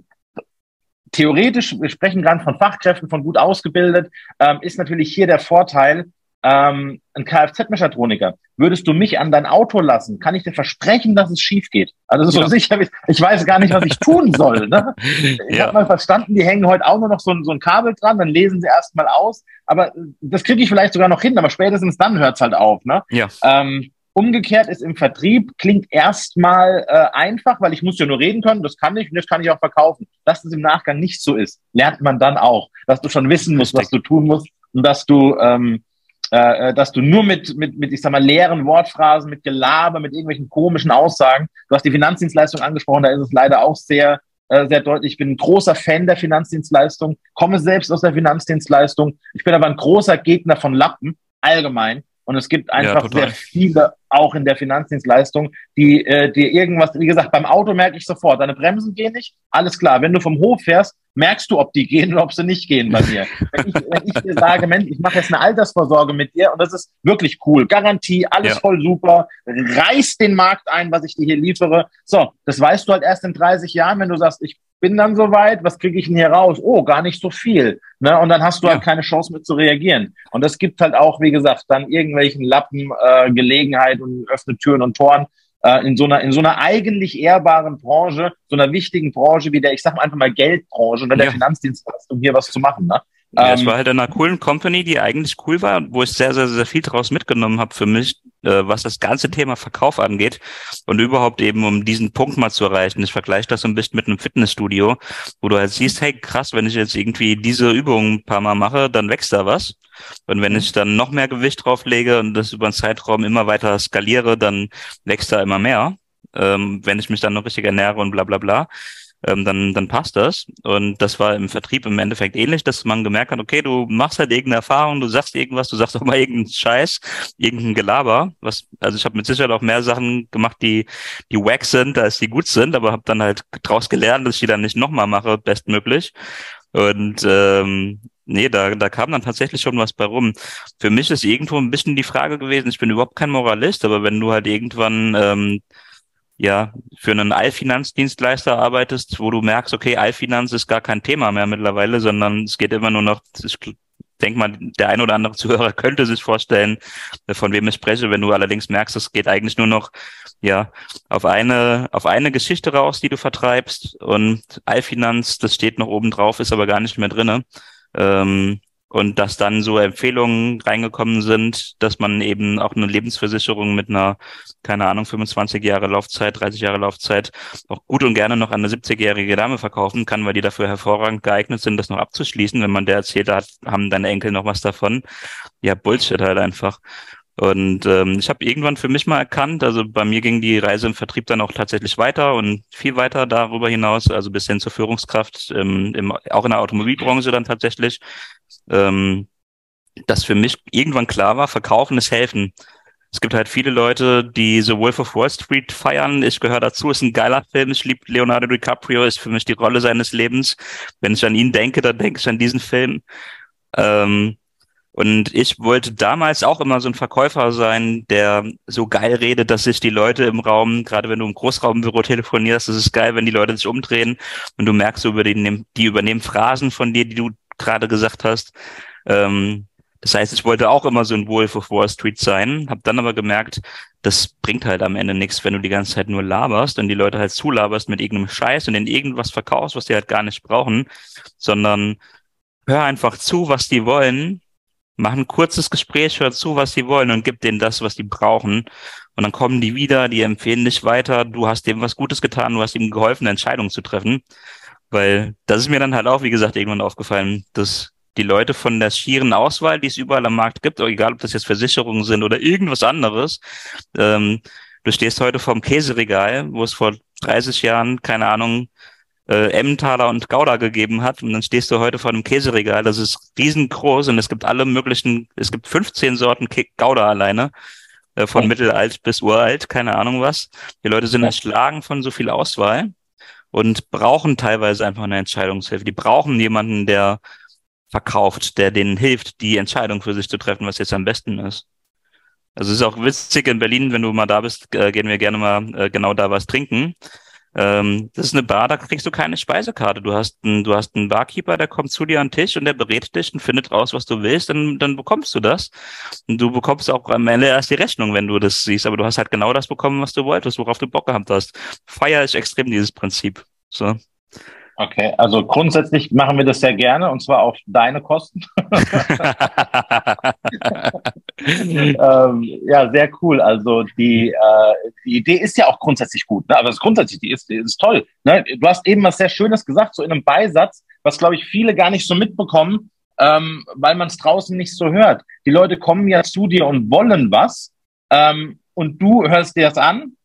theoretisch, wir sprechen gerade von Fachkräften, von gut ausgebildet, ähm, ist natürlich hier der Vorteil, ähm, ein Kfz-Mechatroniker, würdest du mich an dein Auto lassen, kann ich dir versprechen, dass es schief geht. Also so ja. sicher, ich weiß gar nicht, was ich tun soll. Ne? Ich ja. habe mal verstanden, die hängen heute auch nur noch so, so ein Kabel dran, dann lesen sie erstmal aus. Aber das kriege ich vielleicht sogar noch hin, aber spätestens dann hört's halt auf. Ne? Ja. Ähm, Umgekehrt ist im Vertrieb, klingt erstmal äh, einfach, weil ich muss ja nur reden können, das kann ich und das kann ich auch verkaufen. Dass das im Nachgang nicht so ist, lernt man dann auch, dass du schon wissen musst, was du tun musst und dass du ähm, äh, äh, dass du nur mit, mit, mit, ich sag mal, leeren Wortphrasen, mit Gelaber, mit irgendwelchen komischen Aussagen, du hast die Finanzdienstleistung angesprochen, da ist es leider auch sehr, äh, sehr deutlich. Ich bin ein großer Fan der Finanzdienstleistung, komme selbst aus der Finanzdienstleistung. Ich bin aber ein großer Gegner von Lappen, allgemein. Und es gibt einfach ja, sehr viele auch in der Finanzdienstleistung, die äh, dir irgendwas, wie gesagt, beim Auto merke ich sofort, deine Bremsen gehen nicht, alles klar. Wenn du vom Hof fährst, merkst du, ob die gehen oder ob sie nicht gehen bei mir. wenn, ich, wenn ich dir sage, Mensch, ich mache jetzt eine Altersvorsorge mit dir und das ist wirklich cool, Garantie, alles ja. voll super, reiß den Markt ein, was ich dir hier liefere. So, das weißt du halt erst in 30 Jahren, wenn du sagst, ich bin dann soweit, was kriege ich denn hier raus? Oh, gar nicht so viel. Ne? Und dann hast du halt ja. halt keine Chance mehr zu reagieren. Und das gibt halt auch, wie gesagt, dann irgendwelchen Lappen äh, Gelegenheit und öffnet Türen und Toren äh, in so einer in so einer eigentlich ehrbaren Branche, so einer wichtigen Branche wie der, ich sag mal einfach mal Geldbranche oder der ja. Finanzdienstleistung hier was zu machen. Ne? Ja, es ähm, war halt in einer coolen Company, die eigentlich cool war, wo ich sehr, sehr, sehr viel draus mitgenommen habe für mich, äh, was das ganze Thema Verkauf angeht und überhaupt eben, um diesen Punkt mal zu erreichen. Ich vergleiche das so ein bisschen mit einem Fitnessstudio, wo du halt siehst, hey, krass, wenn ich jetzt irgendwie diese Übung ein paar Mal mache, dann wächst da was. Und wenn ich dann noch mehr Gewicht drauflege und das über einen Zeitraum immer weiter skaliere, dann wächst da immer mehr. Ähm, wenn ich mich dann noch richtig ernähre und bla bla bla ähm, dann, dann passt das. Und das war im Vertrieb im Endeffekt ähnlich, dass man gemerkt hat, okay, du machst halt irgendeine Erfahrung, du sagst irgendwas, du sagst auch mal irgendeinen Scheiß, irgendein Gelaber. Was, also ich habe mit Sicherheit auch mehr Sachen gemacht, die, die wack sind, als die gut sind, aber habe dann halt draus gelernt, dass ich die dann nicht nochmal mache, bestmöglich. Und ähm, nee, da, da kam dann tatsächlich schon was bei rum. Für mich ist irgendwo ein bisschen die Frage gewesen, ich bin überhaupt kein Moralist, aber wenn du halt irgendwann ähm, ja für einen Allfinanzdienstleister arbeitest, wo du merkst, okay, Allfinanz ist gar kein Thema mehr mittlerweile, sondern es geht immer nur noch, ich denke mal, der ein oder andere Zuhörer könnte sich vorstellen, von wem ich spreche, wenn du allerdings merkst, es geht eigentlich nur noch ja auf eine auf eine Geschichte raus, die du vertreibst und Allfinanz, das steht noch oben drauf, ist aber gar nicht mehr drinne. Ähm, und dass dann so Empfehlungen reingekommen sind, dass man eben auch eine Lebensversicherung mit einer, keine Ahnung, 25 Jahre Laufzeit, 30 Jahre Laufzeit auch gut und gerne noch an eine 70-jährige Dame verkaufen kann, weil die dafür hervorragend geeignet sind, das noch abzuschließen. Wenn man der erzählt hat, haben deine Enkel noch was davon. Ja, Bullshit halt einfach. Und ähm, ich habe irgendwann für mich mal erkannt, also bei mir ging die Reise im Vertrieb dann auch tatsächlich weiter und viel weiter darüber hinaus, also bis hin zur Führungskraft, ähm, im, auch in der Automobilbranche dann tatsächlich, ähm, dass für mich irgendwann klar war, verkaufen ist helfen. Es gibt halt viele Leute, die The Wolf of Wall Street feiern. Ich gehöre dazu, ist ein geiler Film. Ich liebe Leonardo DiCaprio, ist für mich die Rolle seines Lebens. Wenn ich an ihn denke, dann denke ich an diesen Film. Ähm, und ich wollte damals auch immer so ein Verkäufer sein, der so geil redet, dass sich die Leute im Raum, gerade wenn du im Großraumbüro telefonierst, das ist geil, wenn die Leute sich umdrehen und du merkst, über die, die übernehmen Phrasen von dir, die du gerade gesagt hast. Ähm, das heißt, ich wollte auch immer so ein Wolf of Wall Street sein, habe dann aber gemerkt, das bringt halt am Ende nichts, wenn du die ganze Zeit nur laberst und die Leute halt zulaberst mit irgendeinem Scheiß und denen irgendwas verkaufst, was die halt gar nicht brauchen, sondern hör einfach zu, was die wollen, mach ein kurzes Gespräch, hör zu, was die wollen und gib denen das, was die brauchen. Und dann kommen die wieder, die empfehlen dich weiter, du hast dem was Gutes getan, du hast ihm geholfen, Entscheidungen zu treffen. Weil das ist mir dann halt auch, wie gesagt, irgendwann aufgefallen, dass die Leute von der schieren Auswahl, die es überall am Markt gibt, egal ob das jetzt Versicherungen sind oder irgendwas anderes, ähm, du stehst heute vorm Käseregal, wo es vor 30 Jahren, keine Ahnung, äh, Emmentaler und Gouda gegeben hat und dann stehst du heute vor einem Käseregal, das ist riesengroß und es gibt alle möglichen, es gibt 15 Sorten Gouda alleine, äh, von oh. mittelalt bis uralt, keine Ahnung was. Die Leute sind erschlagen von so viel Auswahl und brauchen teilweise einfach eine Entscheidungshilfe. Die brauchen jemanden, der verkauft, der denen hilft, die Entscheidung für sich zu treffen, was jetzt am besten ist. Also es ist auch witzig in Berlin, wenn du mal da bist, äh, gehen wir gerne mal äh, genau da was trinken. Ähm, das ist eine Bar, da kriegst du keine Speisekarte. Du hast einen, du hast einen Barkeeper, der kommt zu dir an den Tisch und der berät dich und findet raus, was du willst, dann, dann bekommst du das. Und du bekommst auch am Ende erst die Rechnung, wenn du das siehst. Aber du hast halt genau das bekommen, was du wolltest, worauf du Bock gehabt hast. Feier ist extrem dieses Prinzip. So. Okay, also grundsätzlich machen wir das sehr gerne und zwar auf deine Kosten. ähm, ja, sehr cool. Also die, äh, die Idee ist ja auch grundsätzlich gut, ne? aber es ist grundsätzlich, die ist, die ist toll. Ne? Du hast eben was sehr Schönes gesagt, so in einem Beisatz, was glaube ich viele gar nicht so mitbekommen, ähm, weil man es draußen nicht so hört. Die Leute kommen ja zu dir und wollen was ähm, und du hörst dir das an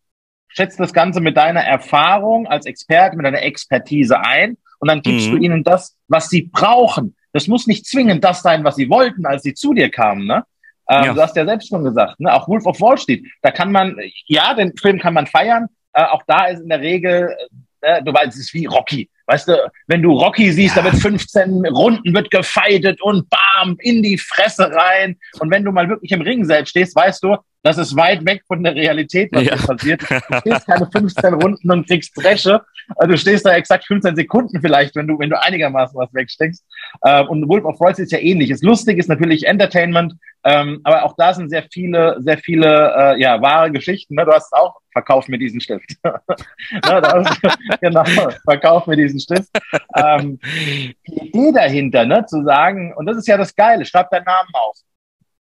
schätzt das Ganze mit deiner Erfahrung als Experte, mit deiner Expertise ein und dann gibst mhm. du ihnen das, was sie brauchen. Das muss nicht zwingend das sein, was sie wollten, als sie zu dir kamen. Ne? Ähm, ja. Du hast ja selbst schon gesagt, ne? auch Wolf of Wall Street, da kann man, ja, den Film kann man feiern, äh, auch da ist in der Regel, äh, du weißt, es ist wie Rocky. Weißt du, wenn du Rocky siehst, ja. da wird 15 Runden wird gefeitet und bam, in die Fresse rein. Und wenn du mal wirklich im Ring selbst stehst, weißt du, das ist weit weg von der Realität, was ja. hier passiert. Du stehst keine 15 Runden und kriegst Dresche. Also du stehst da exakt 15 Sekunden vielleicht, wenn du, wenn du einigermaßen was wegsteckst. Ähm, und Wolf of Street ist ja ähnlich. Das Lustige ist natürlich Entertainment, ähm, aber auch da sind sehr viele, sehr viele, äh, ja, wahre Geschichten. Ne? Du hast auch, verkauf mir diesen Stift. genau, verkauf mir diesen Stift. Ähm, die Idee dahinter, ne, zu sagen, und das ist ja das Geile, schreib deinen Namen auf.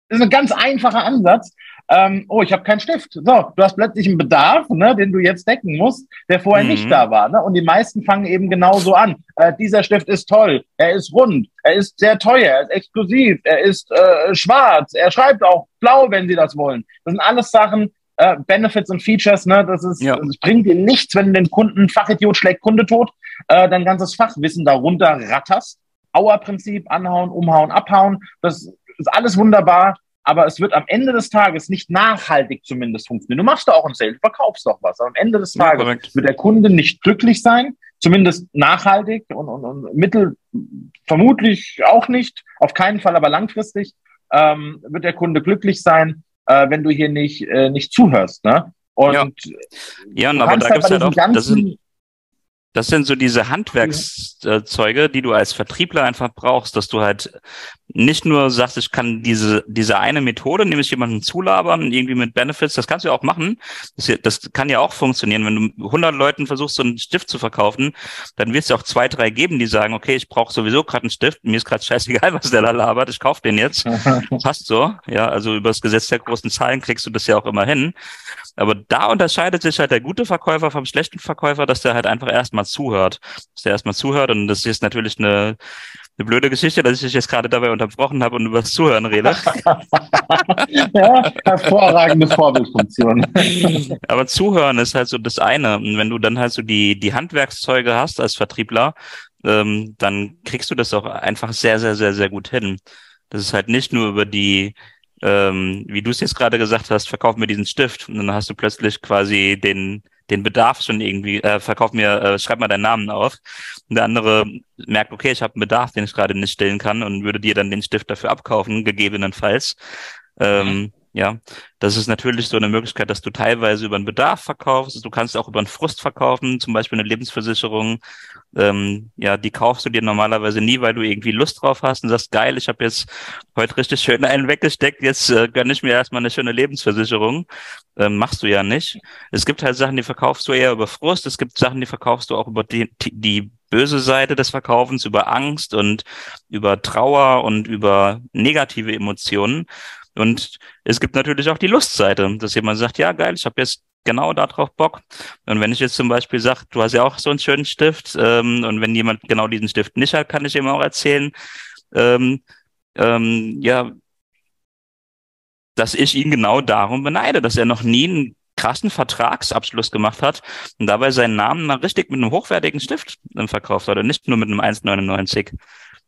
Das ist ein ganz einfacher Ansatz, ähm, oh, ich habe keinen Stift. So, du hast plötzlich einen Bedarf, ne, den du jetzt decken musst, der vorher mhm. nicht da war. Ne? Und die meisten fangen eben genauso an. Äh, dieser Stift ist toll, er ist rund, er ist sehr teuer, er ist exklusiv, er ist äh, schwarz, er schreibt auch blau, wenn sie das wollen. Das sind alles Sachen, äh, Benefits und Features, ne, das ist, ja. das bringt dir nichts, wenn du den Kunden Fachidiot schlägt Kunde tot, äh, dein ganzes Fachwissen darunter ratterst. Auer-Prinzip, anhauen, umhauen, abhauen, das ist alles wunderbar aber es wird am Ende des Tages nicht nachhaltig zumindest funktionieren. Du machst da auch ein Sale, du verkaufst doch was. Aber am Ende des Tages ja, wird der Kunde nicht glücklich sein, zumindest nachhaltig und, und, und mittel vermutlich auch nicht, auf keinen Fall aber langfristig ähm, wird der Kunde glücklich sein, äh, wenn du hier nicht, äh, nicht zuhörst. Ne? Und ja, ja aber da halt gibt es halt auch, das das sind so diese Handwerkszeuge, die du als Vertriebler einfach brauchst, dass du halt nicht nur sagst, ich kann diese, diese eine Methode, nämlich jemanden zulabern, irgendwie mit Benefits, das kannst du ja auch machen. Das, das kann ja auch funktionieren. Wenn du 100 Leuten versuchst, so einen Stift zu verkaufen, dann wirst du auch zwei, drei geben, die sagen, okay, ich brauche sowieso gerade einen Stift, mir ist gerade scheißegal, was der da labert, ich kaufe den jetzt. Passt so. Ja, also über das Gesetz der großen Zahlen kriegst du das ja auch immer hin. Aber da unterscheidet sich halt der gute Verkäufer vom schlechten Verkäufer, dass der halt einfach erstmal zuhört. Dass der erstmal zuhört und das ist natürlich eine, eine blöde Geschichte, dass ich dich jetzt gerade dabei unterbrochen habe und über das Zuhören rede. ja, hervorragende Vorbildfunktion. Aber Zuhören ist halt so das eine. Und wenn du dann halt so die, die Handwerkszeuge hast als Vertriebler, ähm, dann kriegst du das auch einfach sehr, sehr, sehr, sehr gut hin. Das ist halt nicht nur über die ähm, wie du es jetzt gerade gesagt hast, verkauf mir diesen Stift und dann hast du plötzlich quasi den den Bedarf schon irgendwie, äh, verkauf mir, äh, schreib mal deinen Namen auf. Und der andere merkt, okay, ich habe einen Bedarf, den ich gerade nicht stillen kann und würde dir dann den Stift dafür abkaufen, gegebenenfalls. Ähm, Ja, das ist natürlich so eine Möglichkeit, dass du teilweise über einen Bedarf verkaufst. Du kannst auch über einen Frust verkaufen, zum Beispiel eine Lebensversicherung. Ähm, ja, die kaufst du dir normalerweise nie, weil du irgendwie Lust drauf hast und sagst, geil, ich habe jetzt heute richtig schön einen weggesteckt, jetzt äh, gönne ich mir erstmal eine schöne Lebensversicherung. Ähm, machst du ja nicht. Es gibt halt Sachen, die verkaufst du eher über Frust. Es gibt Sachen, die verkaufst du auch über die, die böse Seite des Verkaufens, über Angst und über Trauer und über negative Emotionen. Und es gibt natürlich auch die Lustseite, dass jemand sagt, ja geil, ich habe jetzt genau darauf Bock. Und wenn ich jetzt zum Beispiel sage, du hast ja auch so einen schönen Stift, ähm, und wenn jemand genau diesen Stift nicht hat, kann ich ihm auch erzählen, ähm, ähm, ja, dass ich ihn genau darum beneide, dass er noch nie einen krassen Vertragsabschluss gemacht hat und dabei seinen Namen mal richtig mit einem hochwertigen Stift verkauft hat und nicht nur mit einem 1,99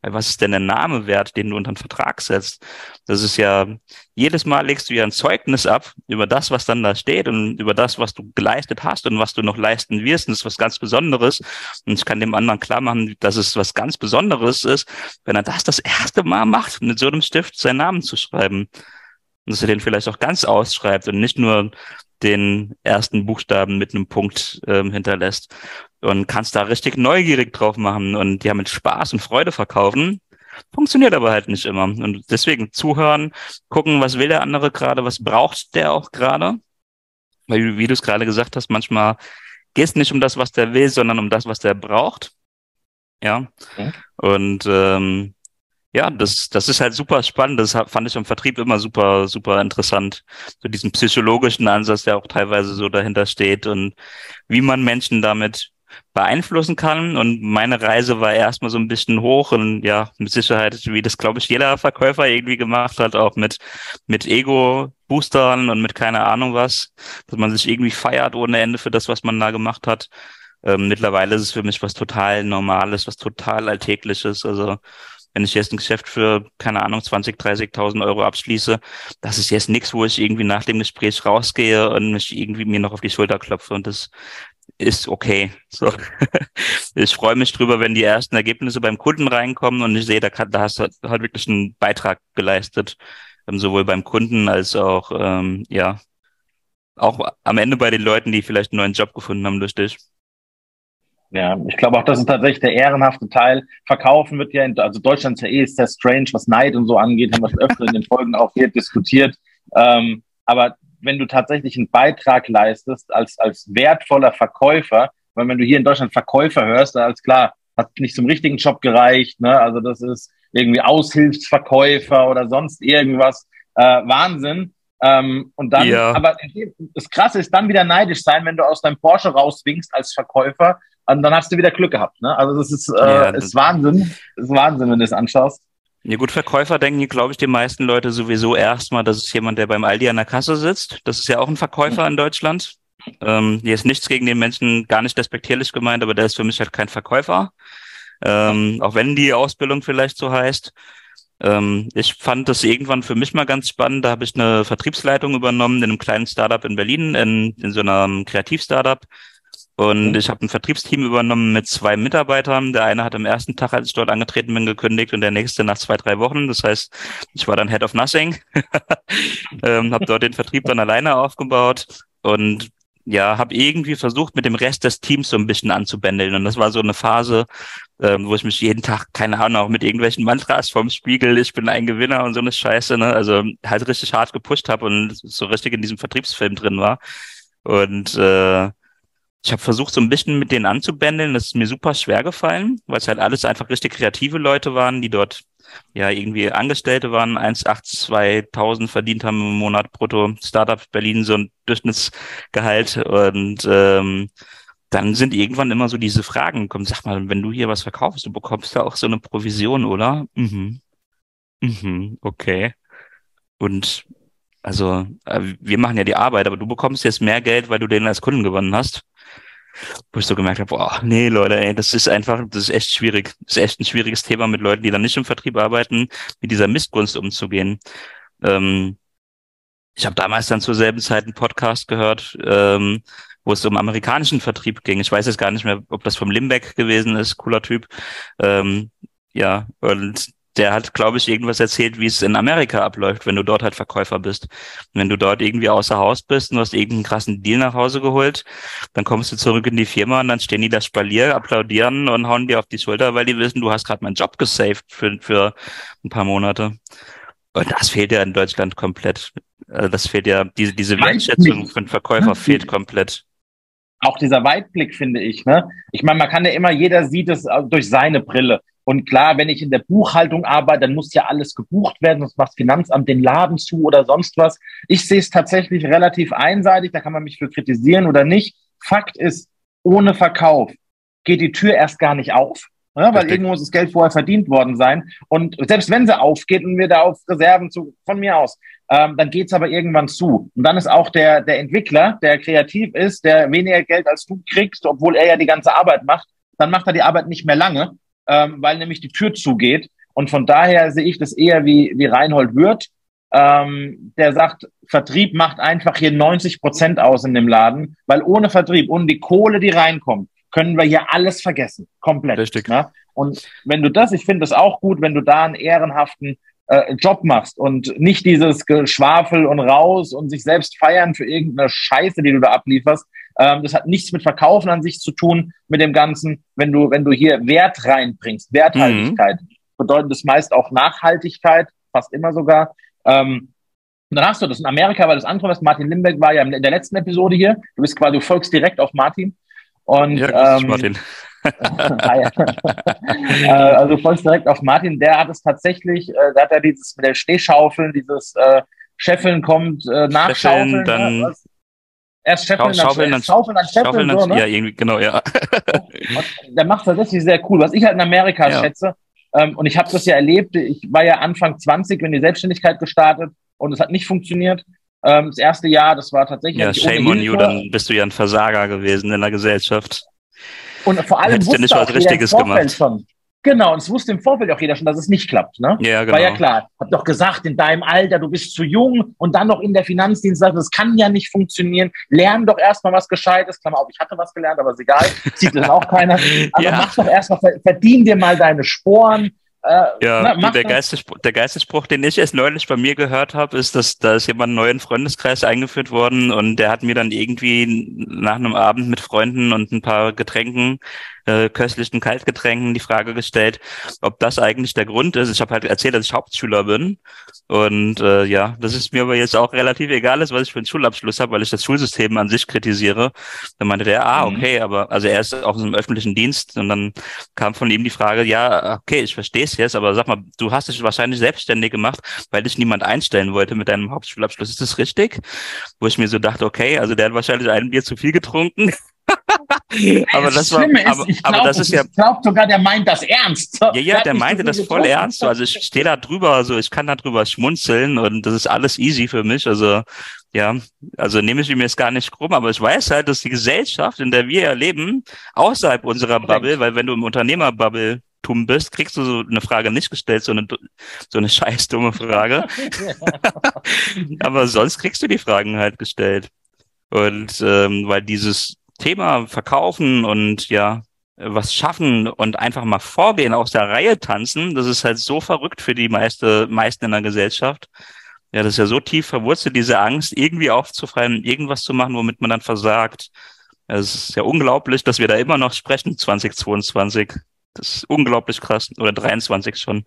was ist denn der Name wert, den du unter einen Vertrag setzt? Das ist ja, jedes Mal legst du ja ein Zeugnis ab über das, was dann da steht und über das, was du geleistet hast und was du noch leisten wirst. Und das ist was ganz Besonderes. Und ich kann dem anderen klar machen, dass es was ganz Besonderes ist, wenn er das das erste Mal macht, mit so einem Stift seinen Namen zu schreiben. Und dass er den vielleicht auch ganz ausschreibt und nicht nur den ersten Buchstaben mit einem Punkt ähm, hinterlässt und kannst da richtig neugierig drauf machen und die haben mit Spaß und Freude verkaufen. Funktioniert aber halt nicht immer. Und deswegen zuhören, gucken, was will der andere gerade, was braucht der auch gerade. Weil, wie du es gerade gesagt hast, manchmal geht es nicht um das, was der will, sondern um das, was der braucht. Ja. Okay. Und ähm, ja, das, das ist halt super spannend. Das fand ich im Vertrieb immer super, super interessant. So diesen psychologischen Ansatz, der auch teilweise so dahinter steht und wie man Menschen damit beeinflussen kann. Und meine Reise war erstmal so ein bisschen hoch und ja, mit Sicherheit, wie das, glaube ich, jeder Verkäufer irgendwie gemacht hat, auch mit, mit Ego-Boostern und mit keine Ahnung was, dass man sich irgendwie feiert ohne Ende für das, was man da gemacht hat. Ähm, mittlerweile ist es für mich was total Normales, was total Alltägliches. Also wenn ich jetzt ein Geschäft für, keine Ahnung, 20, 30.000 Euro abschließe, das ist jetzt nichts, wo ich irgendwie nach dem Gespräch rausgehe und mich irgendwie mir noch auf die Schulter klopfe. Und das ist okay. So. Ich freue mich drüber, wenn die ersten Ergebnisse beim Kunden reinkommen und ich sehe, da, da hast du halt wirklich einen Beitrag geleistet, ähm, sowohl beim Kunden als auch, ähm, ja, auch am Ende bei den Leuten, die vielleicht einen neuen Job gefunden haben durch dich. Ja, ich glaube auch, das ist tatsächlich der ehrenhafte Teil. Verkaufen wird ja, in, also Deutschland ist ja eh sehr strange, was Neid und so angeht, haben wir schon öfter in den Folgen auch hier diskutiert. Ähm, aber wenn du tatsächlich einen Beitrag leistest als, als wertvoller Verkäufer, weil wenn du hier in Deutschland Verkäufer hörst, da ist klar, hat nicht zum richtigen Job gereicht, ne? Also das ist irgendwie Aushilfsverkäufer oder sonst irgendwas. Äh, Wahnsinn. Ähm, und dann, ja. aber das Krasse ist dann wieder neidisch sein, wenn du aus deinem Porsche rauswinkst als Verkäufer und dann hast du wieder Glück gehabt. Ne? Also das ist, äh, ja, das ist Wahnsinn. Das ist Wahnsinn, wenn du es anschaust. Ja gut, Verkäufer denken, glaube ich, die meisten Leute sowieso erstmal, das ist jemand, der beim Aldi an der Kasse sitzt. Das ist ja auch ein Verkäufer in Deutschland. Ähm, hier ist nichts gegen den Menschen, gar nicht despektierlich gemeint, aber der ist für mich halt kein Verkäufer. Ähm, auch wenn die Ausbildung vielleicht so heißt. Ähm, ich fand das irgendwann für mich mal ganz spannend. Da habe ich eine Vertriebsleitung übernommen in einem kleinen Startup in Berlin, in, in so einem Kreativstartup. Und mhm. ich habe ein Vertriebsteam übernommen mit zwei Mitarbeitern. Der eine hat am ersten Tag, als ich dort angetreten bin, gekündigt und der nächste nach zwei, drei Wochen. Das heißt, ich war dann Head of Nothing, ähm, habe dort den Vertrieb dann alleine aufgebaut und ja, habe irgendwie versucht, mit dem Rest des Teams so ein bisschen anzubändeln. Und das war so eine Phase, ähm, wo ich mich jeden Tag, keine Ahnung, auch mit irgendwelchen Mantras vom Spiegel, ich bin ein Gewinner und so eine Scheiße, ne? Also halt richtig hart gepusht habe und so richtig in diesem Vertriebsfilm drin war. Und äh, ich habe versucht, so ein bisschen mit denen anzubändeln. Das ist mir super schwer gefallen, weil es halt alles einfach richtig kreative Leute waren, die dort ja irgendwie Angestellte waren, 1,8, 2.000 verdient haben im Monat brutto. Startup Berlin so ein Durchschnittsgehalt und ähm, dann sind irgendwann immer so diese Fragen gekommen. Sag mal, wenn du hier was verkaufst, du bekommst ja auch so eine Provision, oder? Mhm. Mhm, okay. Und also, äh, wir machen ja die Arbeit, aber du bekommst jetzt mehr Geld, weil du den als Kunden gewonnen hast wo ich so gemerkt habe, boah, nee, Leute, ey, das ist einfach, das ist echt schwierig. Das ist echt ein schwieriges Thema mit Leuten, die dann nicht im Vertrieb arbeiten, mit dieser Missgunst umzugehen. Ähm, ich habe damals dann zur selben Zeit einen Podcast gehört, ähm, wo es um amerikanischen Vertrieb ging. Ich weiß jetzt gar nicht mehr, ob das vom Limbeck gewesen ist, cooler Typ. Ähm, ja, und der hat, glaube ich, irgendwas erzählt, wie es in Amerika abläuft, wenn du dort halt Verkäufer bist. Und wenn du dort irgendwie außer Haus bist und du hast irgendeinen krassen Deal nach Hause geholt, dann kommst du zurück in die Firma und dann stehen die da Spalier, applaudieren und hauen dir auf die Schulter, weil die wissen, du hast gerade meinen Job gesaved für, für ein paar Monate. Und das fehlt ja in Deutschland komplett. Also das fehlt ja, diese, diese Wertschätzung für den Verkäufer fehlt komplett auch dieser Weitblick, finde ich. Ne? Ich meine, man kann ja immer, jeder sieht es durch seine Brille. Und klar, wenn ich in der Buchhaltung arbeite, dann muss ja alles gebucht werden, sonst macht das Finanzamt den Laden zu oder sonst was. Ich sehe es tatsächlich relativ einseitig, da kann man mich für kritisieren oder nicht. Fakt ist, ohne Verkauf geht die Tür erst gar nicht auf. Ja, weil irgendwo muss das Geld vorher verdient worden sein. Und selbst wenn sie aufgeht und wir da auf Reserven zu, von mir aus, ähm, dann geht's aber irgendwann zu. Und dann ist auch der, der Entwickler, der kreativ ist, der weniger Geld als du kriegst, obwohl er ja die ganze Arbeit macht, dann macht er die Arbeit nicht mehr lange ähm, weil nämlich die Tür zugeht. Und von daher sehe ich das eher wie, wie Reinhold Wirth, ähm, der sagt, Vertrieb macht einfach hier 90 Prozent aus in dem Laden, weil ohne Vertrieb, ohne die Kohle, die reinkommt, können wir hier alles vergessen. Komplett. Richtig. Ne? Und wenn du das, ich finde es auch gut, wenn du da einen ehrenhaften äh, Job machst und nicht dieses Geschwafel und raus und sich selbst feiern für irgendeine Scheiße, die du da ablieferst, ähm, das hat nichts mit Verkaufen an sich zu tun, mit dem Ganzen. Wenn du, wenn du hier Wert reinbringst, Werthaltigkeit, mhm. bedeutet das meist auch Nachhaltigkeit, fast immer sogar. Ähm, und dann hast du das in Amerika, weil das andere, was Martin Limbeck war ja in der letzten Episode hier. Du bist quasi, du folgst direkt auf Martin. Und, ja, ähm, Martin. äh, also folgst direkt auf Martin. Der hat es tatsächlich, äh, da hat er dieses mit der Stehschaufeln, dieses äh, Scheffeln kommt, äh, nachschaufeln. Dann, ne? Erst Scheffeln, dann Schaufeln, dann Schaufeln, dann Scheffeln, so, ne? Ja, irgendwie, genau, ja. der macht das tatsächlich sehr cool. Was ich halt in Amerika ja. schätze, ähm, und ich habe das ja erlebt, ich war ja Anfang 20 in die Selbstständigkeit gestartet und es hat nicht funktioniert. Ähm, das erste Jahr, das war tatsächlich. Ja, shame on you, dann bist du ja ein Versager gewesen in der Gesellschaft. Und vor allem du nicht was Richtiges gemacht. Schon, Genau, und es wusste im Vorfeld auch jeder schon, dass es nicht klappt. Ne? Ja, genau. War ja klar. Hab doch gesagt, in deinem Alter, du bist zu jung und dann noch in der Finanzdienstleistung, das kann ja nicht funktionieren. Lern doch erstmal was Gescheites. Klammer auf, ich hatte was gelernt, aber ist egal. Sieht das auch keiner. Aber ja. mach doch erstmal, verdien dir mal deine Sporen. Äh, ja, na, der, Geistesspruch, der Geistesspruch, den ich erst neulich bei mir gehört habe, ist, dass da ist jemand einen neuen Freundeskreis eingeführt worden und der hat mir dann irgendwie nach einem Abend mit Freunden und ein paar Getränken äh, köstlichen Kaltgetränken die Frage gestellt, ob das eigentlich der Grund ist. Ich habe halt erzählt, dass ich Hauptschüler bin. Und äh, ja, das ist mir aber jetzt auch relativ egal ist, was ich für einen Schulabschluss habe, weil ich das Schulsystem an sich kritisiere. Dann meinte der, ah, mhm. okay, aber also er ist auch in einem öffentlichen Dienst und dann kam von ihm die Frage, ja, okay, ich verstehe es jetzt, aber sag mal, du hast dich wahrscheinlich selbstständig gemacht, weil dich niemand einstellen wollte mit deinem Hauptschulabschluss. Ist das richtig? Wo ich mir so dachte, okay, also der hat wahrscheinlich ein Bier zu viel getrunken. aber das, war, aber, ist, glaub, aber das ist ja. Ich glaube sogar, der meint das ernst. Ja, ja, der meinte das voll ernst. Also ich stehe da drüber, also ich kann da drüber schmunzeln und das ist alles easy für mich. Also ja, also nehme ich mir jetzt gar nicht krumm, aber ich weiß halt, dass die Gesellschaft, in der wir ja leben, außerhalb unserer Bubble, weil wenn du im Unternehmerbubble Tum bist, kriegst du so eine Frage nicht gestellt, so eine, so eine scheiß dumme Frage. aber sonst kriegst du die Fragen halt gestellt. Und ähm, weil dieses Thema verkaufen und ja, was schaffen und einfach mal vorgehen, aus der Reihe tanzen, das ist halt so verrückt für die meiste, meisten in der Gesellschaft. Ja, das ist ja so tief verwurzelt, diese Angst, irgendwie aufzufallen, irgendwas zu machen, womit man dann versagt. Es ist ja unglaublich, dass wir da immer noch sprechen, 2022. Das ist unglaublich krass. Oder 23 schon.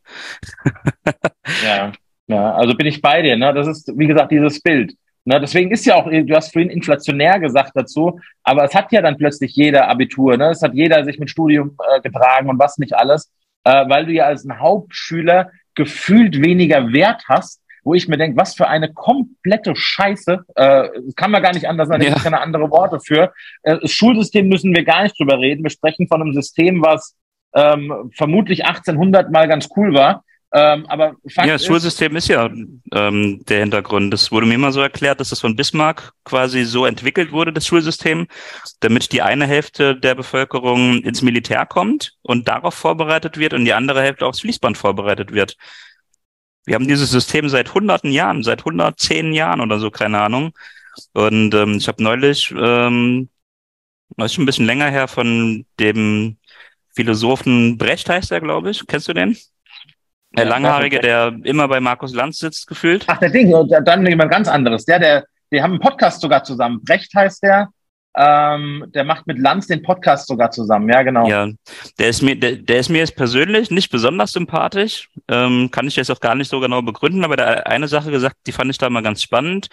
ja, ja, also bin ich bei dir. Ne? Das ist, wie gesagt, dieses Bild. Ne, deswegen ist ja auch, du hast vorhin inflationär gesagt dazu, aber es hat ja dann plötzlich jeder Abitur, ne? es hat jeder sich mit Studium äh, getragen und was nicht alles, äh, weil du ja als ein Hauptschüler gefühlt weniger Wert hast, wo ich mir denke, was für eine komplette Scheiße, äh, kann man gar nicht anders sagen, ja. keine andere Worte für. Äh, das Schulsystem müssen wir gar nicht drüber reden. Wir sprechen von einem System, was ähm, vermutlich 1800 mal ganz cool war ähm, aber Fakt ja, das Schulsystem ist ja ähm, der Hintergrund. Das wurde mir immer so erklärt, dass das von Bismarck quasi so entwickelt wurde, das Schulsystem, damit die eine Hälfte der Bevölkerung ins Militär kommt und darauf vorbereitet wird und die andere Hälfte aufs Fließband vorbereitet wird. Wir haben dieses System seit hunderten Jahren, seit 110 Jahren oder so, keine Ahnung. Und ähm, ich habe neulich, ähm, das ist schon ein bisschen länger her, von dem Philosophen Brecht heißt er, glaube ich. Kennst du den? Der Langhaarige, der immer bei Markus Lanz sitzt, gefühlt. Ach, der Ding, dann jemand ganz anderes. Der, der, die haben einen Podcast sogar zusammen. Brecht heißt der. Ähm, der macht mit Lanz den Podcast sogar zusammen, ja, genau. Ja, der ist mir, der, der ist mir jetzt persönlich nicht besonders sympathisch. Ähm, kann ich jetzt auch gar nicht so genau begründen, aber der eine Sache gesagt, die fand ich da mal ganz spannend,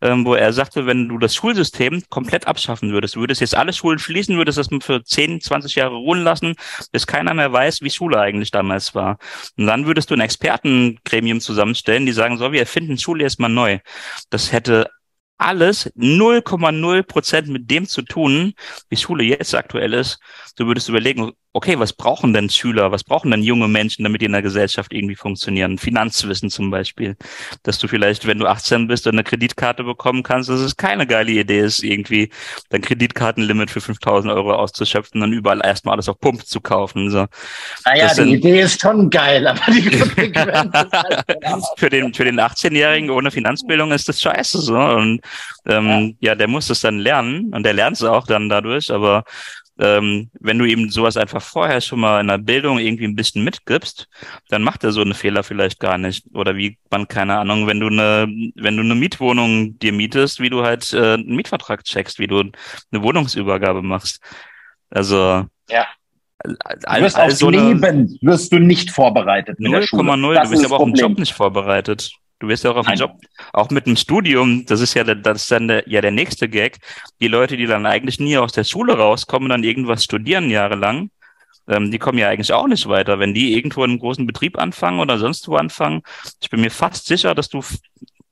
ähm, wo er sagte, wenn du das Schulsystem komplett abschaffen würdest, du würdest jetzt alle Schulen schließen, würdest das für 10, 20 Jahre ruhen lassen, bis keiner mehr weiß, wie Schule eigentlich damals war. Und dann würdest du ein Expertengremium zusammenstellen, die sagen, so, wir erfinden Schule jetzt mal neu. Das hätte alles 0,0 Prozent mit dem zu tun, wie Schule jetzt aktuell ist. Du würdest überlegen, okay, was brauchen denn Schüler, was brauchen denn junge Menschen, damit die in der Gesellschaft irgendwie funktionieren? Finanzwissen zum Beispiel. Dass du vielleicht, wenn du 18 bist und eine Kreditkarte bekommen kannst, dass es keine geile Idee ist, irgendwie dein Kreditkartenlimit für 5000 Euro auszuschöpfen und überall erstmal alles auf Pump zu kaufen. So. Naja, das die sind, Idee ist schon geil, aber die Konsequenz für den, für den 18-Jährigen ohne Finanzbildung ist das scheiße, so. Und, ähm, ja. ja, der muss das dann lernen und der lernt es auch dann dadurch, aber ähm, wenn du ihm sowas einfach vorher schon mal in der Bildung irgendwie ein bisschen mitgibst, dann macht er so eine Fehler vielleicht gar nicht. Oder wie man, keine Ahnung, wenn du eine, wenn du eine Mietwohnung dir mietest, wie du halt äh, einen Mietvertrag checkst, wie du eine Wohnungsübergabe machst. Also ja. Du wirst aufs Leben wirst du nicht vorbereitet. 0,0, du bist aber auch im Job nicht vorbereitet. Du wirst ja auch auf den Job, auch mit dem Studium, das ist ja, das ist dann der, ja der nächste Gag. Die Leute, die dann eigentlich nie aus der Schule rauskommen, dann irgendwas studieren jahrelang, ähm, die kommen ja eigentlich auch nicht weiter. Wenn die irgendwo in einem großen Betrieb anfangen oder sonst wo anfangen, ich bin mir fast sicher, dass du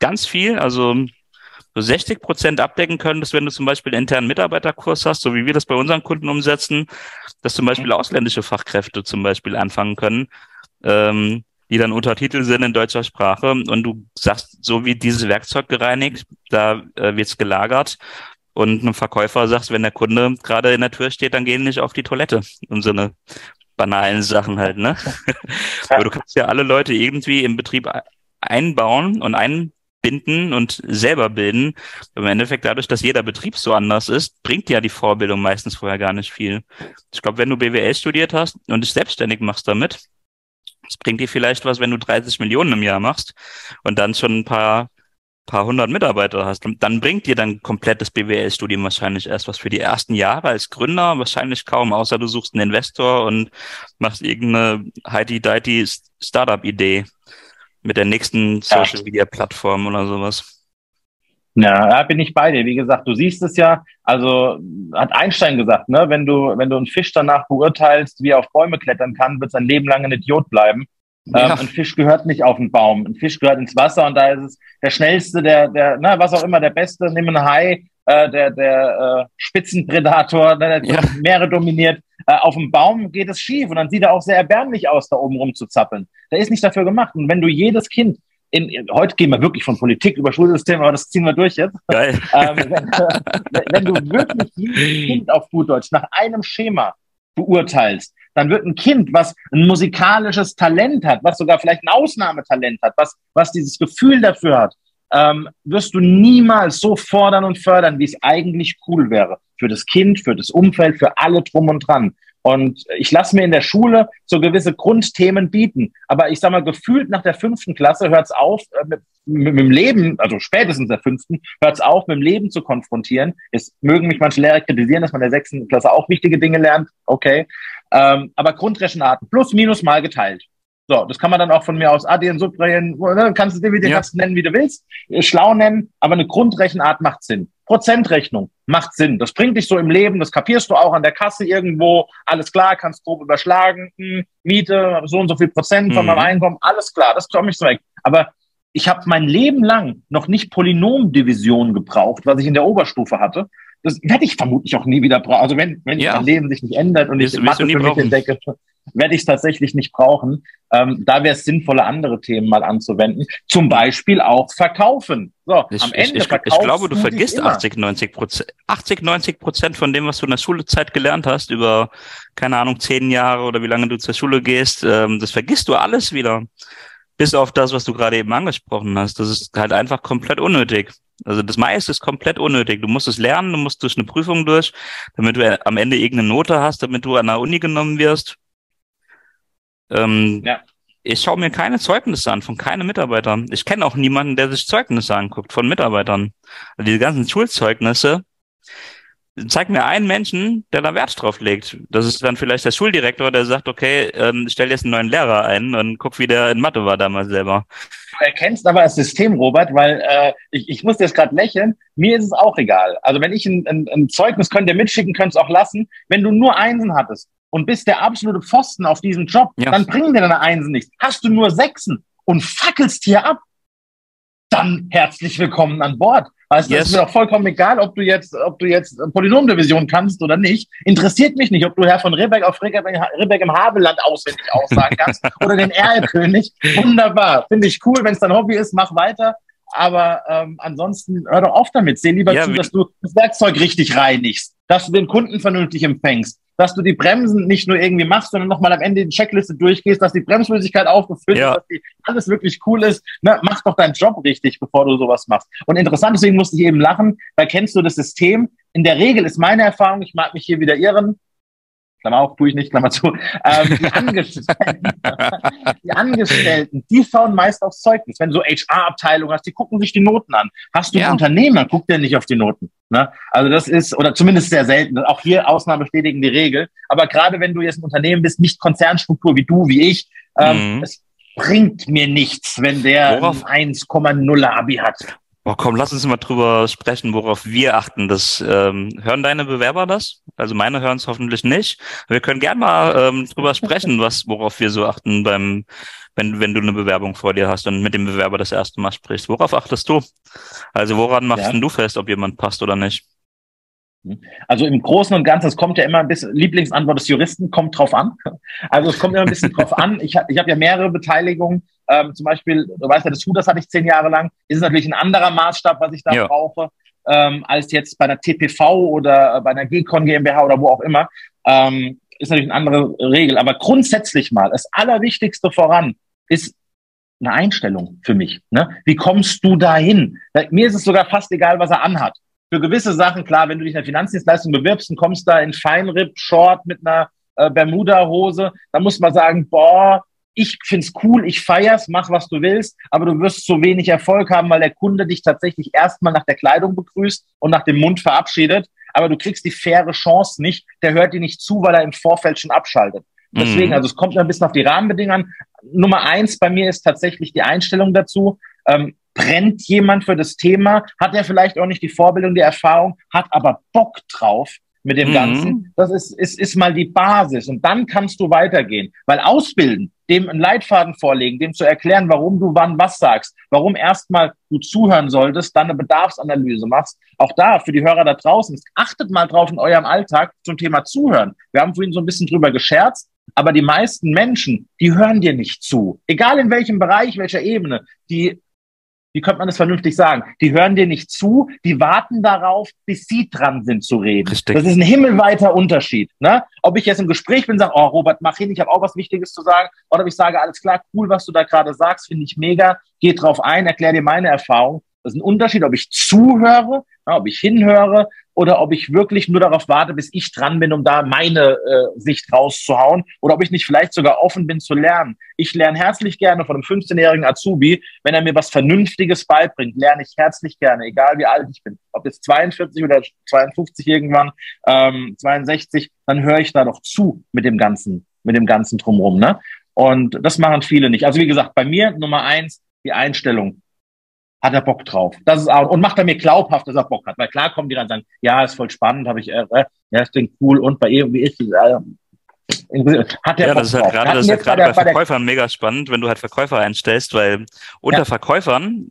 ganz viel, also so 60 Prozent abdecken könntest, wenn du zum Beispiel einen internen Mitarbeiterkurs hast, so wie wir das bei unseren Kunden umsetzen, dass zum Beispiel ausländische Fachkräfte zum Beispiel anfangen können. Ähm, die dann Untertitel sind in deutscher Sprache und du sagst, so wie dieses Werkzeug gereinigt, da äh, wird's gelagert und einem Verkäufer sagst, wenn der Kunde gerade in der Tür steht, dann gehen nicht auf die Toilette und so eine banalen Sachen halt, ne? Aber du kannst ja alle Leute irgendwie im Betrieb einbauen und einbinden und selber bilden. Im Endeffekt dadurch, dass jeder Betrieb so anders ist, bringt ja die Vorbildung meistens vorher gar nicht viel. Ich glaube, wenn du BWL studiert hast und dich selbstständig machst damit, es bringt dir vielleicht was, wenn du 30 Millionen im Jahr machst und dann schon ein paar, paar hundert Mitarbeiter hast. Und dann bringt dir dein komplettes BWL-Studium wahrscheinlich erst was für die ersten Jahre als Gründer, wahrscheinlich kaum, außer du suchst einen Investor und machst irgendeine heidi-deity Startup-Idee mit der nächsten Social-Media-Plattform oder sowas. Ja, da bin ich bei dir. Wie gesagt, du siehst es ja, also hat Einstein gesagt, ne, wenn du, wenn du einen Fisch danach beurteilst, wie er auf Bäume klettern kann, wird sein Leben lang ein Idiot bleiben. Ja. Ähm, ein Fisch gehört nicht auf den Baum. Ein Fisch gehört ins Wasser und da ist es der schnellste, der, der, na, was auch immer, der Beste, nimm einen Hai, äh, der, der äh, Spitzenpredator, der, der ja. Meere dominiert. Äh, auf dem Baum geht es schief und dann sieht er auch sehr erbärmlich aus, da oben rumzuzappeln. Der ist nicht dafür gemacht. Und wenn du jedes Kind in, heute gehen wir wirklich von Politik über Schulsystem, aber das ziehen wir durch jetzt. Geil. Ähm, wenn, wenn, du wirklich jedes Kind auf gut Deutsch nach einem Schema beurteilst, dann wird ein Kind, was ein musikalisches Talent hat, was sogar vielleicht ein Ausnahmetalent hat, was, was dieses Gefühl dafür hat, ähm, wirst du niemals so fordern und fördern, wie es eigentlich cool wäre. Für das Kind, für das Umfeld, für alle drum und dran. Und ich lasse mir in der Schule so gewisse Grundthemen bieten. Aber ich sage mal, gefühlt nach der fünften Klasse hört es auf, äh, mit, mit, mit, dem Leben, also spätestens der fünften, hört es auf, mit dem Leben zu konfrontieren. Es mögen mich manche Lehrer kritisieren, dass man in der sechsten Klasse auch wichtige Dinge lernt. Okay. Ähm, aber Grundrechenarten, plus, minus, mal geteilt. So, das kann man dann auch von mir aus addieren, subtrahieren, ne, kannst du dir ja. nennen, wie du willst, schlau nennen, aber eine Grundrechenart macht Sinn. Prozentrechnung macht Sinn. Das bringt dich so im Leben, das kapierst du auch an der Kasse irgendwo, alles klar, kannst grob überschlagen, hm, Miete, so und so viel Prozent von mhm. meinem Einkommen, alles klar, das komme ich so weg. Aber ich habe mein Leben lang noch nicht Polynomdivision gebraucht, was ich in der Oberstufe hatte. Das werde ich vermutlich auch nie wieder brauchen. Also wenn, wenn ja. mein Leben sich nicht ändert und ich Mathe für mich entdecke, werde ich es tatsächlich nicht brauchen. Ähm, da wäre es sinnvoller, andere Themen mal anzuwenden. Zum Beispiel auch verkaufen. So, ich, am Ende ich, ich, ich glaube, du vergisst 80, 90 Prozent, 80, 90 Prozent von dem, was du in der Schulezeit gelernt hast, über, keine Ahnung, zehn Jahre oder wie lange du zur Schule gehst, ähm, das vergisst du alles wieder. Bis auf das, was du gerade eben angesprochen hast. Das ist halt einfach komplett unnötig. Also das meiste ist komplett unnötig. Du musst es lernen, du musst durch eine Prüfung durch, damit du am Ende irgendeine Note hast, damit du an der Uni genommen wirst. Ähm, ja. ich schaue mir keine Zeugnisse an von keinem Mitarbeiter. Ich kenne auch niemanden, der sich Zeugnisse anguckt von Mitarbeitern. Also diese ganzen Schulzeugnisse, zeig mir einen Menschen, der da Wert drauf legt. Das ist dann vielleicht der Schuldirektor, der sagt, okay, ähm, stell jetzt einen neuen Lehrer ein und guck, wie der in Mathe war damals selber. Du erkennst aber das System, Robert, weil äh, ich, ich muss jetzt gerade lächeln. Mir ist es auch egal. Also wenn ich ein, ein, ein Zeugnis könnt ihr mitschicken, könnt es auch lassen. Wenn du nur Einsen hattest und bist der absolute Pfosten auf diesem Job, ja. dann bringen dir deine Einsen nichts. Hast du nur Sechsen und fackelst hier ab, dann herzlich willkommen an Bord. Weißt du, yes. ist mir doch vollkommen egal, ob du jetzt, ob du jetzt Polynomdivision kannst oder nicht. Interessiert mich nicht, ob du Herr von Ribbeck auf Ribbeck im Havelland auswendig aussagen kannst oder den Erlkönig. Wunderbar. Finde ich cool. Wenn es dein Hobby ist, mach weiter. Aber ähm, ansonsten hör doch auf damit. Seh lieber ja, zu, dass du das Werkzeug richtig reinigst, dass du den Kunden vernünftig empfängst, dass du die Bremsen nicht nur irgendwie machst, sondern nochmal am Ende die Checkliste durchgehst, dass die Bremsflüssigkeit aufgefüllt ja. ist, dass die, alles wirklich cool ist. Ne? Mach doch deinen Job richtig, bevor du sowas machst. Und interessant, deswegen musste ich eben lachen, weil kennst du das System. In der Regel ist meine Erfahrung, ich mag mich hier wieder irren, Klammer auf, tue ich nicht, Klammer zu. Ähm, die, Angestellten, die Angestellten, die schauen meist aufs Zeugnis. Wenn du so HR-Abteilung hast, die gucken sich die Noten an. Hast du ja. einen Unternehmer, guckt der nicht auf die Noten. Ne? Also das ist, oder zumindest sehr selten. Auch hier Ausnahmen bestätigen die Regel. Aber gerade wenn du jetzt ein Unternehmen bist, nicht Konzernstruktur wie du, wie ich, ähm, mhm. es bringt mir nichts, wenn der 1,0 Abi hat. Oh, komm, lass uns mal drüber sprechen, worauf wir achten. Das ähm, hören deine Bewerber das? Also meine hören es hoffentlich nicht. Wir können gerne mal ähm, drüber sprechen, was worauf wir so achten beim, wenn wenn du eine Bewerbung vor dir hast und mit dem Bewerber das erste Mal sprichst. Worauf achtest du? Also woran machst ja. du fest, ob jemand passt oder nicht? Also im Großen und Ganzen, es kommt ja immer ein bisschen, Lieblingsantwort des Juristen, kommt drauf an. Also es kommt immer ein bisschen drauf an. Ich, ich habe ja mehrere Beteiligungen. Ähm, zum Beispiel, du weißt ja, das Hooters hatte ich zehn Jahre lang. Ist natürlich ein anderer Maßstab, was ich da ja. brauche, ähm, als jetzt bei einer TPV oder bei einer Gcon GmbH oder wo auch immer. Ähm, ist natürlich eine andere Regel. Aber grundsätzlich mal, das Allerwichtigste voran ist eine Einstellung für mich. Ne? Wie kommst du dahin? Mir ist es sogar fast egal, was er anhat für gewisse Sachen, klar, wenn du dich in der Finanzdienstleistung bewirbst und kommst da in Feinripp, Short mit einer äh, Bermuda-Hose, dann muss man sagen, boah, ich find's cool, ich feier's, mach was du willst, aber du wirst so wenig Erfolg haben, weil der Kunde dich tatsächlich erstmal nach der Kleidung begrüßt und nach dem Mund verabschiedet, aber du kriegst die faire Chance nicht, der hört dir nicht zu, weil er im Vorfeld schon abschaltet. Deswegen, mhm. also es kommt ein bisschen auf die Rahmenbedingungen Nummer eins bei mir ist tatsächlich die Einstellung dazu. Ähm, brennt jemand für das Thema, hat er vielleicht auch nicht die Vorbildung, die Erfahrung, hat aber Bock drauf mit dem mhm. Ganzen. Das ist, ist, ist mal die Basis. Und dann kannst du weitergehen. Weil ausbilden, dem einen Leitfaden vorlegen, dem zu erklären, warum du wann was sagst, warum erstmal du zuhören solltest, dann eine Bedarfsanalyse machst. Auch da, für die Hörer da draußen, achtet mal drauf in eurem Alltag zum Thema Zuhören. Wir haben vorhin so ein bisschen drüber gescherzt, aber die meisten Menschen, die hören dir nicht zu. Egal in welchem Bereich, welcher Ebene. Die wie könnte man das vernünftig sagen? Die hören dir nicht zu, die warten darauf, bis sie dran sind zu reden. Richtig. Das ist ein himmelweiter Unterschied. Ne? Ob ich jetzt im Gespräch bin, sage, oh Robert, mach hin, ich habe auch was Wichtiges zu sagen, oder ob ich sage, alles klar, cool, was du da gerade sagst, finde ich mega, geh drauf ein, erklär dir meine Erfahrung. Das ist ein Unterschied, ob ich zuhöre, ob ich hinhöre oder ob ich wirklich nur darauf warte, bis ich dran bin, um da meine äh, Sicht rauszuhauen oder ob ich nicht vielleicht sogar offen bin zu lernen. Ich lerne herzlich gerne von einem 15-jährigen Azubi, wenn er mir was Vernünftiges beibringt, lerne ich herzlich gerne, egal wie alt ich bin. Ob jetzt 42 oder 52 irgendwann, ähm, 62, dann höre ich da doch zu mit dem ganzen, mit dem ganzen drumherum. Ne? Und das machen viele nicht. Also wie gesagt, bei mir Nummer eins die Einstellung hat er Bock drauf. Das ist auch, und macht er mir glaubhaft, dass er Bock hat. Weil klar kommen die dann und sagen, ja, ist voll spannend, habe ich, äh, äh ja, ist klingt cool und bei ihr, wie ist es, äh, hat der ja, das ist halt gerade, das ist halt gerade bei, bei Verkäufern mega spannend, wenn du halt Verkäufer einstellst, weil unter ja. Verkäufern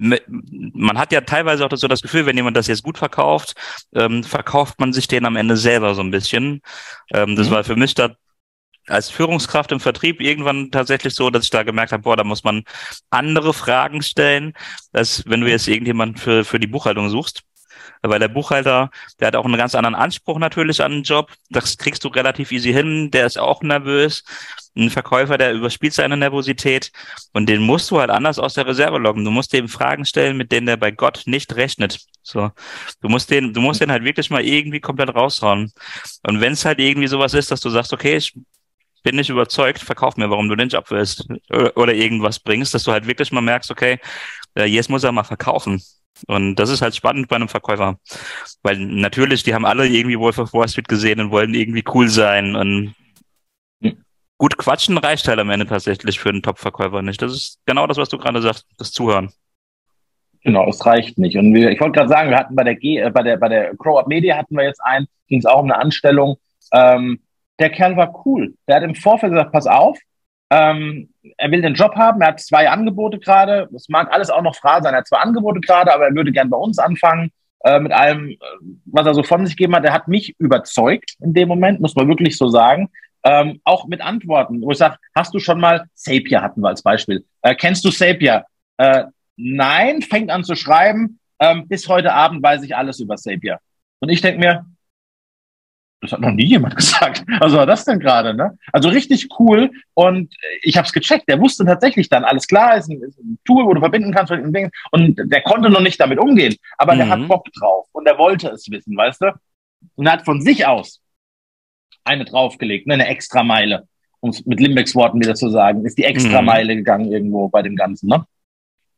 man hat ja teilweise auch so das Gefühl, wenn jemand das jetzt gut verkauft, ähm, verkauft man sich den am Ende selber so ein bisschen. Ähm, das mhm. war für mich da als Führungskraft im Vertrieb irgendwann tatsächlich so, dass ich da gemerkt habe, boah, da muss man andere Fragen stellen, als wenn du jetzt irgendjemanden für, für die Buchhaltung suchst. Weil der Buchhalter, der hat auch einen ganz anderen Anspruch natürlich an den Job. Das kriegst du relativ easy hin. Der ist auch nervös. Ein Verkäufer, der überspielt seine Nervosität. Und den musst du halt anders aus der Reserve loggen. Du musst dem Fragen stellen, mit denen der bei Gott nicht rechnet. So. Du musst den, du musst den halt wirklich mal irgendwie komplett raushauen. Und wenn es halt irgendwie sowas ist, dass du sagst, okay, ich bin nicht überzeugt, verkauf mir, warum du den Job willst oder, irgendwas bringst, dass du halt wirklich mal merkst, okay, äh, jetzt muss er mal verkaufen. Und das ist halt spannend bei einem Verkäufer. Weil natürlich, die haben alle irgendwie Wolf of Wall Street gesehen und wollen irgendwie cool sein. Und gut quatschen reicht halt am Ende tatsächlich für einen Top-Verkäufer nicht. Das ist genau das, was du gerade sagst, das Zuhören. Genau, es reicht nicht. Und wir, ich wollte gerade sagen, wir hatten bei der G, äh, bei der bei der Grow Up Media hatten wir jetzt einen, ging es auch um eine Anstellung. Ähm, der Kerl war cool. Der hat im Vorfeld gesagt, pass auf, ähm, er will den Job haben, er hat zwei Angebote gerade. Das mag alles auch noch Frage sein. Er hat zwei Angebote gerade, aber er würde gern bei uns anfangen äh, mit allem, äh, was er so von sich gegeben hat. Er hat mich überzeugt in dem Moment, muss man wirklich so sagen. Ähm, auch mit Antworten, wo ich sage, hast du schon mal Sapia hatten wir als Beispiel. Äh, kennst du Sapia? Äh, nein, fängt an zu schreiben. Ähm, bis heute Abend weiß ich alles über Sapia. Und ich denke mir, das hat noch nie jemand gesagt. Also war das denn gerade, ne? Also richtig cool. Und ich habe es gecheckt. Der wusste tatsächlich dann, alles klar, ist ein, ist ein Tool, wo du verbinden kannst Dingen. Und der konnte noch nicht damit umgehen. Aber mhm. der hat mhm. Bock drauf und der wollte es wissen, weißt du? Und er hat von sich aus eine draufgelegt, ne? eine extra Meile. Um es mit Limbecks Worten wieder zu sagen, ist die extra mhm. Meile gegangen irgendwo bei dem Ganzen, ne?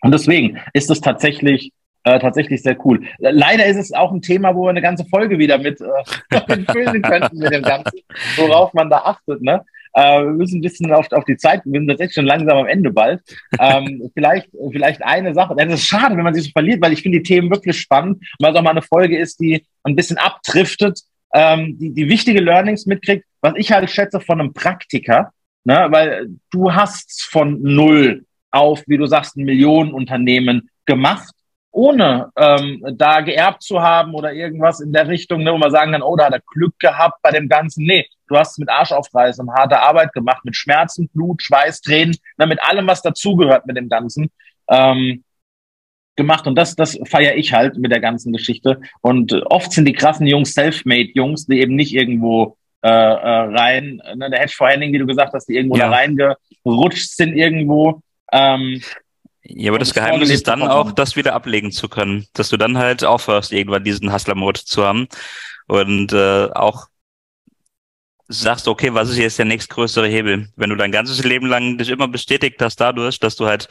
Und deswegen ist es tatsächlich äh, tatsächlich sehr cool. Leider ist es auch ein Thema, wo wir eine ganze Folge wieder mit äh, füllen könnten mit dem Ganzen, worauf man da achtet. Ne? Äh, wir müssen ein bisschen auf, auf die Zeit, wir sind tatsächlich schon langsam am Ende bald. Ähm, vielleicht, vielleicht eine Sache. Es ist schade, wenn man sich so verliert, weil ich finde die Themen wirklich spannend weil es auch mal eine Folge ist, die ein bisschen abdriftet, ähm, die, die wichtige Learnings mitkriegt, was ich halt schätze von einem Praktiker, ne? weil du hast von null auf, wie du sagst, ein Millionenunternehmen gemacht ohne ähm, da geerbt zu haben oder irgendwas in der Richtung, ne, wo man sagen kann, oh, da hat er Glück gehabt bei dem Ganzen. Nee, du hast es mit Arsch aufreißen und harter Arbeit gemacht, mit Schmerzen, Blut, Schweiß, Tränen, ne, mit allem, was dazugehört mit dem Ganzen. Ähm, gemacht und das, das feiere ich halt mit der ganzen Geschichte. Und oft sind die krassen Jungs Selfmade-Jungs, die eben nicht irgendwo äh, äh, rein, ne, der Hedge for Henning, wie du gesagt hast, die irgendwo ja. da reingerutscht sind irgendwo. Ähm, ja, aber das Geheimnis ist dann auch, das wieder ablegen zu können, dass du dann halt aufhörst, irgendwann diesen Hustler-Mode zu haben und äh, auch sagst, okay, was ist jetzt der nächstgrößere Hebel? Wenn du dein ganzes Leben lang dich immer bestätigt hast dadurch, dass du halt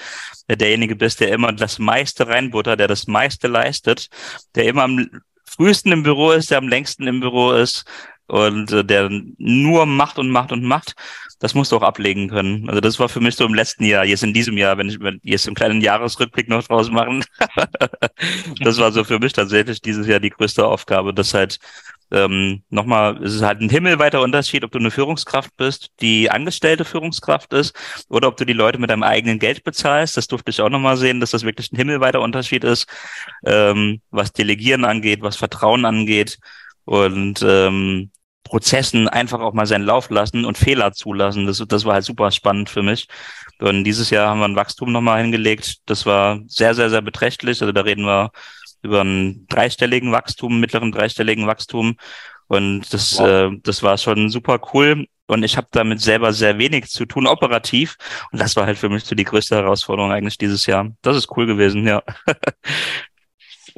derjenige bist, der immer das meiste reinbuttert, der das meiste leistet, der immer am frühesten im Büro ist, der am längsten im Büro ist und äh, der nur macht und macht und macht, das musst du auch ablegen können. Also das war für mich so im letzten Jahr, jetzt in diesem Jahr, wenn ich jetzt einen kleinen Jahresrückblick noch draus machen, das war so für mich tatsächlich dieses Jahr die größte Aufgabe, dass halt ähm, nochmal, es ist halt ein himmelweiter Unterschied, ob du eine Führungskraft bist, die angestellte Führungskraft ist, oder ob du die Leute mit deinem eigenen Geld bezahlst. Das durfte ich auch nochmal sehen, dass das wirklich ein himmelweiter Unterschied ist, ähm, was Delegieren angeht, was Vertrauen angeht. Und ähm, Prozessen einfach auch mal seinen Lauf lassen und Fehler zulassen. Das, das war halt super spannend für mich. Und dieses Jahr haben wir ein Wachstum nochmal hingelegt. Das war sehr, sehr, sehr beträchtlich. Also da reden wir über einen dreistelligen Wachstum, mittleren dreistelligen Wachstum. Und das, wow. äh, das war schon super cool. Und ich habe damit selber sehr wenig zu tun, operativ. Und das war halt für mich so die größte Herausforderung eigentlich dieses Jahr. Das ist cool gewesen, ja.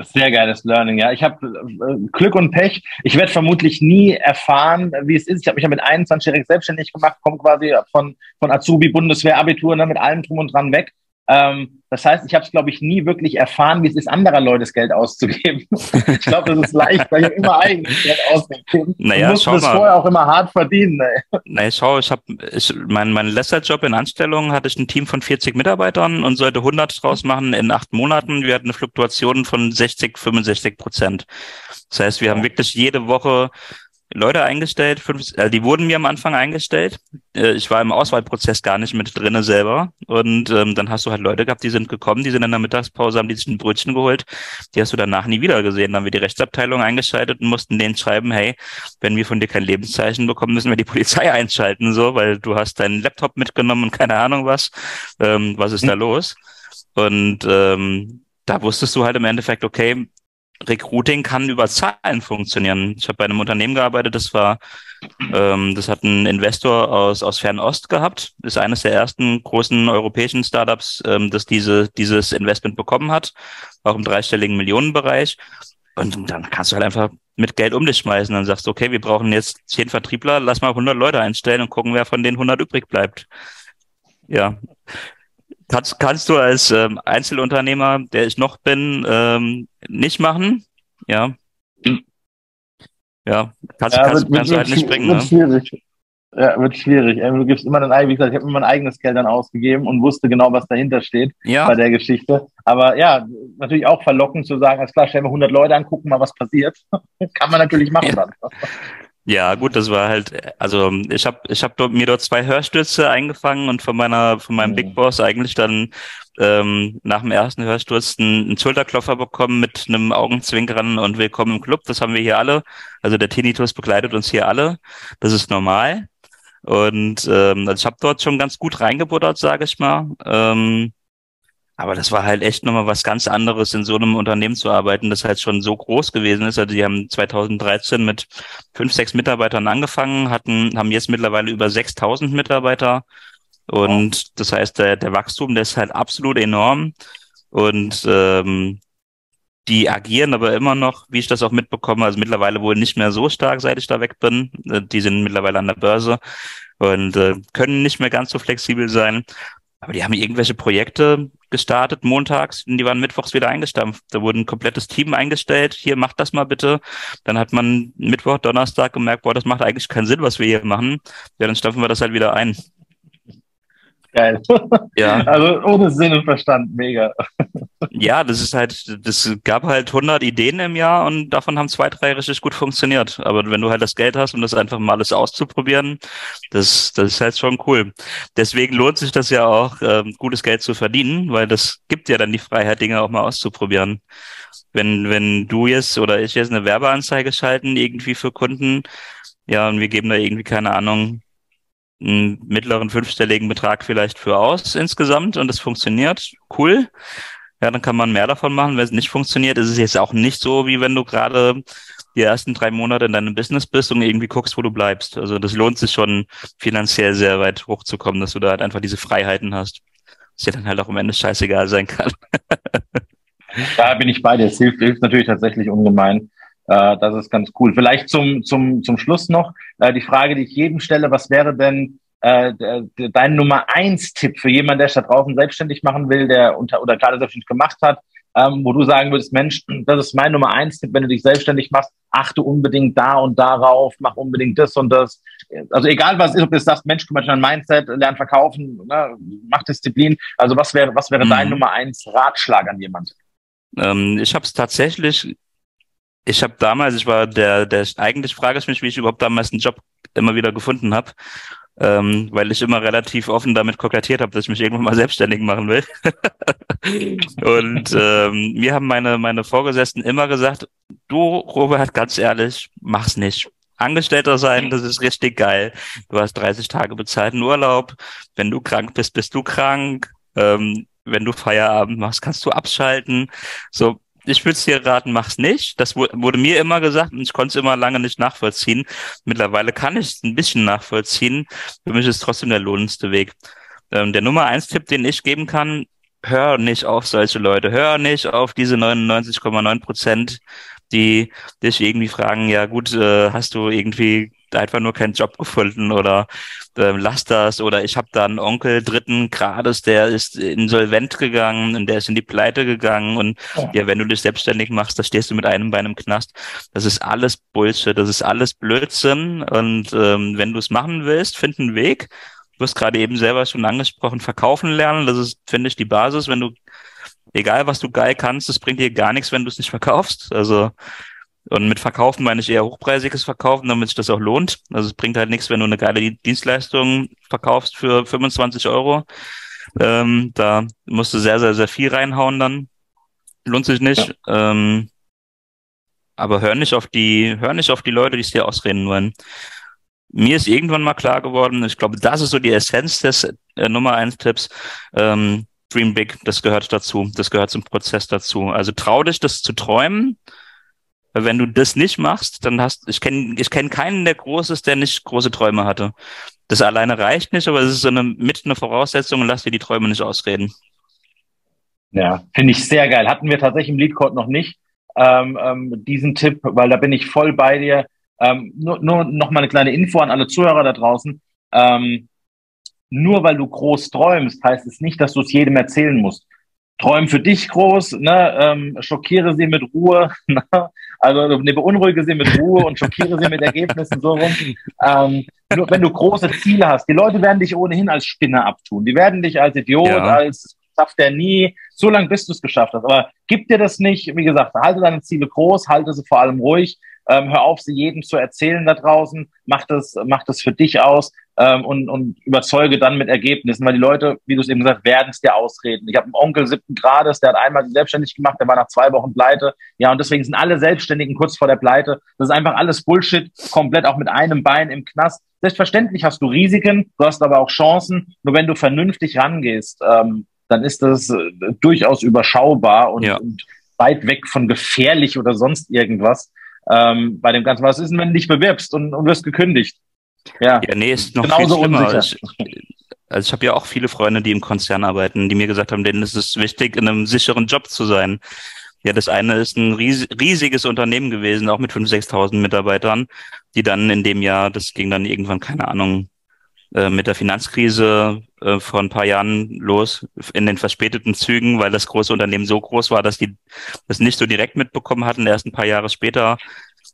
Sehr geiles Learning, ja. Ich habe äh, Glück und Pech. Ich werde vermutlich nie erfahren, wie es ist. Ich habe mich ja mit 21 selbstständig gemacht, komme quasi von, von Azubi, Bundeswehr, Abitur, ne, mit allem drum und dran weg. Ähm, das heißt, ich habe es, glaube ich, nie wirklich erfahren, wie es ist, anderer Leutes Geld auszugeben. ich glaube, das ist leicht, weil ich immer eigenes Geld ausgegeben naja, und musste das vorher auch immer hart verdienen. Ey. Naja, schau, ich habe ich, mein, mein letzter Job in Anstellung hatte ich ein Team von 40 Mitarbeitern und sollte 100 draus machen in acht Monaten. Wir hatten eine Fluktuation von 60, 65 Prozent. Das heißt, wir haben wirklich jede Woche Leute eingestellt, fünf, äh, die wurden mir am Anfang eingestellt. Äh, ich war im Auswahlprozess gar nicht mit drinne selber. Und ähm, dann hast du halt Leute gehabt, die sind gekommen, die sind in der Mittagspause, haben die sich ein Brötchen geholt. Die hast du danach nie wieder gesehen. Dann haben wir die Rechtsabteilung eingeschaltet und mussten denen schreiben, hey, wenn wir von dir kein Lebenszeichen bekommen, müssen wir die Polizei einschalten, so, weil du hast deinen Laptop mitgenommen und keine Ahnung was. Ähm, was ist da los? Und ähm, da wusstest du halt im Endeffekt, okay, Recruiting kann über Zahlen funktionieren. Ich habe bei einem Unternehmen gearbeitet, das war, ähm, das hat ein Investor aus, aus Fernost gehabt, ist eines der ersten großen europäischen Startups, ähm, das diese, dieses Investment bekommen hat, auch im dreistelligen Millionenbereich. Und dann kannst du halt einfach mit Geld um dich schmeißen. Dann sagst du, okay, wir brauchen jetzt zehn Vertriebler, lass mal 100 Leute einstellen und gucken, wer von den 100 übrig bleibt. Ja. Kannst, kannst du als ähm, Einzelunternehmer, der ich noch bin, ähm, nicht machen? Ja. Ja, kannst, ja, kannst, wird, kannst wird, du halt nicht bringen. Wird ne? schwierig. Ja, wird schwierig. Du gibst immer dein wie gesagt, ich habe immer mein eigenes Geld dann ausgegeben und wusste genau, was dahinter steht ja. bei der Geschichte. Aber ja, natürlich auch verlockend zu sagen, als klar, stellen wir 100 Leute an, gucken mal, was passiert. Kann man natürlich machen ja. dann. Ja, gut, das war halt, also ich habe ich hab mir dort zwei Hörstürze eingefangen und von meiner, von meinem Big Boss eigentlich dann ähm, nach dem ersten Hörsturz einen, einen Schulterklopfer bekommen mit einem Augenzwinkern und Willkommen im Club. Das haben wir hier alle. Also der Tinnitus begleitet uns hier alle. Das ist normal. Und ähm, also ich habe dort schon ganz gut reingebuttert, sage ich mal. Ähm, aber das war halt echt nochmal was ganz anderes, in so einem Unternehmen zu arbeiten, das halt schon so groß gewesen ist. Also die haben 2013 mit fünf, sechs Mitarbeitern angefangen, hatten, haben jetzt mittlerweile über 6000 Mitarbeiter. Und das heißt, der, der Wachstum, der ist halt absolut enorm. Und ähm, die agieren aber immer noch, wie ich das auch mitbekomme, also mittlerweile wohl nicht mehr so stark, seit ich da weg bin. Äh, die sind mittlerweile an der Börse und äh, können nicht mehr ganz so flexibel sein. Aber die haben irgendwelche Projekte gestartet montags und die waren mittwochs wieder eingestampft. Da wurde ein komplettes Team eingestellt. Hier, macht das mal bitte. Dann hat man Mittwoch, Donnerstag gemerkt, boah, das macht eigentlich keinen Sinn, was wir hier machen. Ja, dann stampfen wir das halt wieder ein. Geil. Ja. Also ohne Sinn und Verstand, mega. Ja, das ist halt, das gab halt 100 Ideen im Jahr und davon haben zwei, drei richtig gut funktioniert. Aber wenn du halt das Geld hast, um das einfach mal alles auszuprobieren, das, das ist halt schon cool. Deswegen lohnt sich das ja auch, ähm, gutes Geld zu verdienen, weil das gibt ja dann die Freiheit, Dinge auch mal auszuprobieren. Wenn, wenn du jetzt oder ich jetzt eine Werbeanzeige schalten, irgendwie für Kunden, ja, und wir geben da irgendwie, keine Ahnung, einen mittleren fünfstelligen Betrag vielleicht für aus insgesamt und es funktioniert, cool. Ja, dann kann man mehr davon machen. Wenn es nicht funktioniert, ist es jetzt auch nicht so, wie wenn du gerade die ersten drei Monate in deinem Business bist und irgendwie guckst, wo du bleibst. Also das lohnt sich schon finanziell sehr weit hochzukommen, dass du da halt einfach diese Freiheiten hast. Was dir dann halt auch am Ende scheißegal sein kann. da bin ich bei dir. Es hilft, hilft natürlich tatsächlich ungemein. Äh, das ist ganz cool. Vielleicht zum, zum, zum Schluss noch äh, die Frage, die ich jedem stelle, was wäre denn äh, dein Nummer eins Tipp für jemanden, der sich da draußen selbstständig machen will, der unter oder gerade selbstständig gemacht hat, ähm, wo du sagen würdest, Mensch, das ist mein Nummer eins Tipp, wenn du dich selbstständig machst, achte unbedingt da und darauf, mach unbedingt das und das. Also egal was ist, ob du sagst, Mensch, kümmere dich an Mindset, lern verkaufen, ne, mach Disziplin. Also was wäre, was wäre mhm. dein Nummer eins Ratschlag an jemanden? Ähm, ich habe es tatsächlich ich habe damals, ich war der, der eigentlich frage ich mich, wie ich überhaupt damals einen Job immer wieder gefunden habe, ähm, weil ich immer relativ offen damit kokettiert habe, dass ich mich irgendwann mal selbstständig machen will. und ähm, mir haben meine meine Vorgesetzten immer gesagt, du Robert, ganz ehrlich, mach's nicht. Angestellter sein, das ist richtig geil. Du hast 30 Tage bezahlten Urlaub. Wenn du krank bist, bist du krank. Ähm, wenn du Feierabend machst, kannst du abschalten. So, ich würde es dir raten, mach's nicht. Das wurde mir immer gesagt und ich konnte es immer lange nicht nachvollziehen. Mittlerweile kann ich es ein bisschen nachvollziehen. Für mich ist es trotzdem der lohnendste Weg. Ähm, der Nummer eins Tipp, den ich geben kann, hör nicht auf solche Leute. Hör nicht auf diese 99,9 Prozent, die dich irgendwie fragen, ja gut, äh, hast du irgendwie einfach nur keinen Job gefunden oder äh, lass das oder ich habe da einen Onkel dritten Grades, der ist insolvent gegangen und der ist in die Pleite gegangen und ja, ja wenn du dich selbstständig machst, da stehst du mit einem Bein im Knast. Das ist alles Bullshit, das ist alles Blödsinn und ähm, wenn du es machen willst, find einen Weg. Du hast gerade eben selber schon angesprochen, verkaufen lernen, das ist, finde ich, die Basis. Wenn du, egal was du geil kannst, das bringt dir gar nichts, wenn du es nicht verkaufst. Also und mit Verkaufen meine ich eher hochpreisiges Verkaufen, damit sich das auch lohnt. Also es bringt halt nichts, wenn du eine geile Dienstleistung verkaufst für 25 Euro. Ähm, da musst du sehr, sehr, sehr viel reinhauen dann. Lohnt sich nicht. Ja. Ähm, aber hör nicht auf die, hör nicht auf die Leute, die es dir ausreden wollen. Mir ist irgendwann mal klar geworden, ich glaube, das ist so die Essenz des äh, Nummer eins Tipps. Ähm, Dream Big, das gehört dazu. Das gehört zum Prozess dazu. Also trau dich, das zu träumen wenn du das nicht machst, dann hast ich kenne ich kenn keinen, der groß ist, der nicht große Träume hatte. Das alleine reicht nicht, aber es ist so eine, mit eine Voraussetzung und lass dir die Träume nicht ausreden. Ja, finde ich sehr geil. Hatten wir tatsächlich im Leadcode noch nicht. ähm, ähm, diesen Tipp, weil da bin ich voll bei dir. Ähm, nur, nur noch mal eine kleine Info an alle Zuhörer da draußen. Ähm, nur weil du groß träumst, heißt es nicht, dass du es jedem erzählen musst. Träum für dich groß, ne? ähm, schockiere sie mit Ruhe, ne? Also ne, beunruhige sie mit Ruhe und schockiere sie mit Ergebnissen so rum. Ähm, nur wenn du große Ziele hast, die Leute werden dich ohnehin als Spinner abtun. Die werden dich als Idiot, ja. als schafft er nie, so lange bis du es geschafft hast. Aber gib dir das nicht, wie gesagt, halte deine Ziele groß, halte sie vor allem ruhig ähm, hör auf, sie jedem zu erzählen da draußen. Mach das, mach das für dich aus ähm, und, und überzeuge dann mit Ergebnissen, weil die Leute, wie du es eben gesagt, werden es dir ausreden. Ich habe einen Onkel siebten Grades, der hat einmal selbstständig gemacht, der war nach zwei Wochen pleite. Ja, und deswegen sind alle Selbstständigen kurz vor der Pleite. Das ist einfach alles Bullshit, komplett auch mit einem Bein im Knast. Selbstverständlich hast du Risiken, du hast aber auch Chancen. Nur wenn du vernünftig rangehst, ähm, dann ist das äh, durchaus überschaubar und, ja. und weit weg von gefährlich oder sonst irgendwas ähm, bei dem Ganzen. Was ist denn, wenn du dich bewirbst und, und wirst gekündigt? Ja, ja nee, ist noch Genauso viel schlimmer. Ich, also ich habe ja auch viele Freunde, die im Konzern arbeiten, die mir gesagt haben, denen ist es wichtig, in einem sicheren Job zu sein. Ja, das eine ist ein ries riesiges Unternehmen gewesen, auch mit 5.000, 6.000 Mitarbeitern, die dann in dem Jahr, das ging dann irgendwann, keine Ahnung, äh, mit der Finanzkrise äh, vor ein paar Jahren los in den verspäteten Zügen, weil das große Unternehmen so groß war, dass die das nicht so direkt mitbekommen hatten, erst ein paar Jahre später.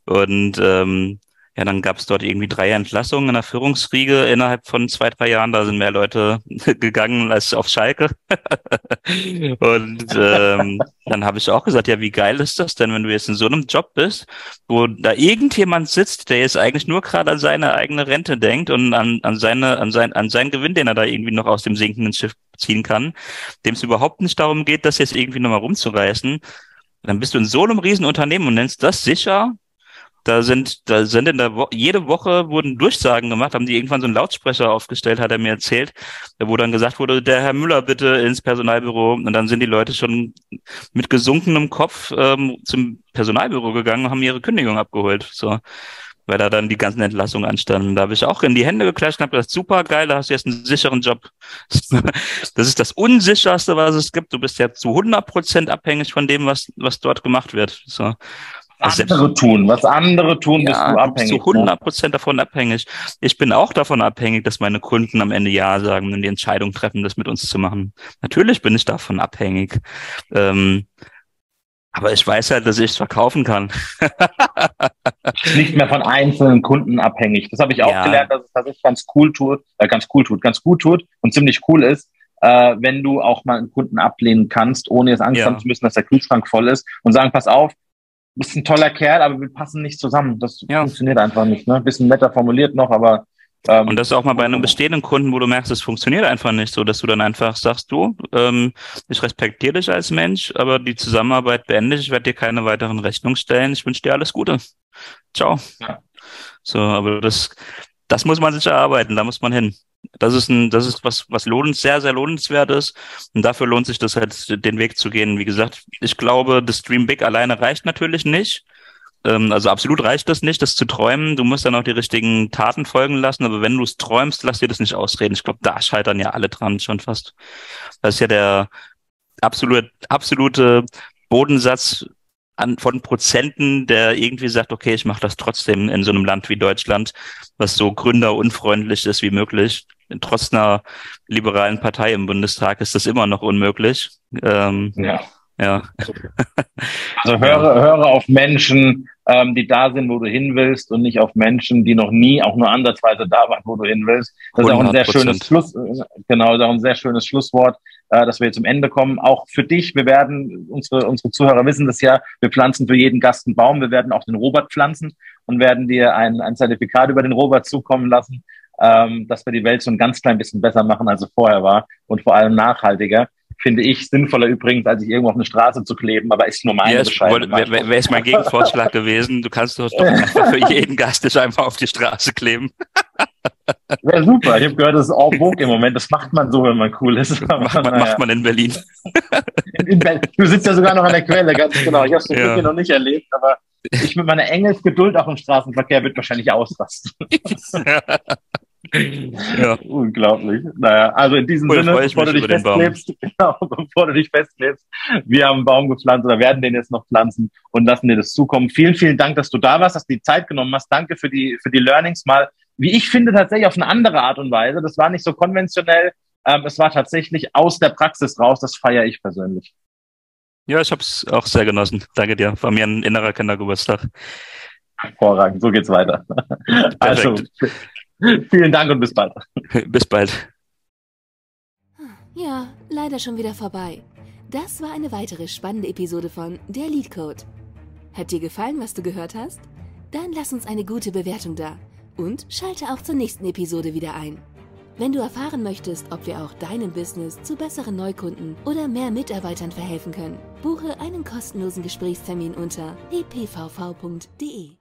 Und ähm, ja, dann gab es dort irgendwie drei Entlassungen in der Führungsriege innerhalb von zwei, drei Jahren. Da sind mehr Leute gegangen als auf Schalke. und ähm, dann habe ich auch gesagt, ja, wie geil ist das denn, wenn du jetzt in so einem Job bist, wo da irgendjemand sitzt, der jetzt eigentlich nur gerade an seine eigene Rente denkt und an, an seine, an sein, an seinen Gewinn, den er da irgendwie noch aus dem sinkenden Schiff ziehen kann, dem es überhaupt nicht darum geht, das jetzt irgendwie nochmal rumzureißen. Dann bist du in so einem Riesenunternehmen und nennst das sicher da sind, da sind in der Wo jede Woche wurden Durchsagen gemacht, haben die irgendwann so einen Lautsprecher aufgestellt, hat er mir erzählt, wo dann gesagt wurde, der Herr Müller bitte ins Personalbüro. Und dann sind die Leute schon mit gesunkenem Kopf ähm, zum Personalbüro gegangen und haben ihre Kündigung abgeholt. So weil da dann die ganzen Entlassungen anstanden. Da habe ich auch in die Hände geklatscht und habe gesagt, super geil, da hast du jetzt einen sicheren Job. Das ist das Unsicherste, was es gibt. Du bist ja zu 100 Prozent abhängig von dem, was, was dort gemacht wird. So andere tun, was andere tun, ja, bist du abhängig. Zu 100 Prozent davon abhängig. Ich bin auch davon abhängig, dass meine Kunden am Ende Ja sagen und die Entscheidung treffen, das mit uns zu machen. Natürlich bin ich davon abhängig. Ähm, aber ich weiß halt, dass ich es verkaufen kann. Nicht mehr von einzelnen Kunden abhängig. Das habe ich auch ja. gelernt, dass es tatsächlich ganz cool tut, äh, ganz cool tut, ganz gut tut und ziemlich cool ist, äh, wenn du auch mal einen Kunden ablehnen kannst, ohne jetzt Angst ja. haben zu müssen, dass der Kühlschrank voll ist und sagen, pass auf, bist ein toller Kerl, aber wir passen nicht zusammen. Das ja. funktioniert einfach nicht. Ne? Bisschen netter formuliert noch, aber ähm, und das auch mal bei einem bestehenden Kunden, wo du merkst, es funktioniert einfach nicht so, dass du dann einfach sagst, du, ähm, ich respektiere dich als Mensch, aber die Zusammenarbeit beende ich, ich werde dir keine weiteren Rechnungen stellen, ich wünsche dir alles Gute. Ciao. Ja. So, aber das, das muss man sich erarbeiten, da muss man hin. Das ist ein, das ist was, was lohnend, sehr, sehr lohnenswert ist. Und dafür lohnt sich das halt, den Weg zu gehen. Wie gesagt, ich glaube, das Dream Big alleine reicht natürlich nicht. Ähm, also absolut reicht das nicht, das zu träumen. Du musst dann auch die richtigen Taten folgen lassen. Aber wenn du es träumst, lass dir das nicht ausreden. Ich glaube, da scheitern ja alle dran schon fast. Das ist ja der absolute, absolute Bodensatz an, von Prozenten, der irgendwie sagt, okay, ich mache das trotzdem in so einem Land wie Deutschland, was so gründerunfreundlich ist wie möglich. Trotz einer liberalen Partei im Bundestag ist das immer noch unmöglich. Ähm, ja. Ja. Also höre, höre auf Menschen, ähm, die da sind, wo du hin willst und nicht auf Menschen, die noch nie auch nur ansatzweise da waren, wo du hin willst. Das ist auch ein sehr schönes Schluss, genau, das ist auch ein sehr schönes Schlusswort, äh, dass wir jetzt zum Ende kommen. Auch für dich, wir werden, unsere, unsere Zuhörer wissen das ja, wir pflanzen für jeden Gast einen Baum. Wir werden auch den Robert pflanzen und werden dir ein, ein Zertifikat über den Robert zukommen lassen, ähm, dass wir die Welt so ein ganz klein bisschen besser machen, als sie vorher war und vor allem nachhaltiger finde ich sinnvoller übrigens, als ich irgendwo auf eine Straße zu kleben, aber ist nur meine ja, Bescheidung. Wäre wär, wär mein Gegenvorschlag gewesen, du kannst doch einfach für jeden Gast dich einfach auf die Straße kleben. Wäre super. Ich habe gehört, das ist en vogue im Moment. Das macht man so, wenn man cool ist. Macht man, naja. macht man in Berlin. In, in Berlin. Du sitzt ja sogar noch an der Quelle, ganz genau. Ich habe es ja. noch nicht erlebt, aber ich mit meiner Engelsgeduld auch im Straßenverkehr wird wahrscheinlich ausrasten. ja. Unglaublich. Naja, also in diesem cool, Sinne, bevor du, dich festklebst, genau, bevor du dich festklebst, wir haben einen Baum gepflanzt oder werden den jetzt noch pflanzen und lassen dir das zukommen. Vielen, vielen Dank, dass du da warst, dass du die Zeit genommen hast. Danke für die, für die Learnings mal. Wie ich finde, tatsächlich auf eine andere Art und Weise. Das war nicht so konventionell. Ähm, es war tatsächlich aus der Praxis raus. Das feiere ich persönlich. Ja, ich habe es auch sehr genossen. Danke dir. War mir ein innerer Kindergeburtstag. Hervorragend. So geht's weiter. Also, vielen Dank und bis bald. Bis bald. Ja, leider schon wieder vorbei. Das war eine weitere spannende Episode von Der Leadcode. Hat dir gefallen, was du gehört hast? Dann lass uns eine gute Bewertung da und schalte auch zur nächsten Episode wieder ein. Wenn du erfahren möchtest, ob wir auch deinem Business zu besseren Neukunden oder mehr Mitarbeitern verhelfen können, buche einen kostenlosen Gesprächstermin unter epvv.de.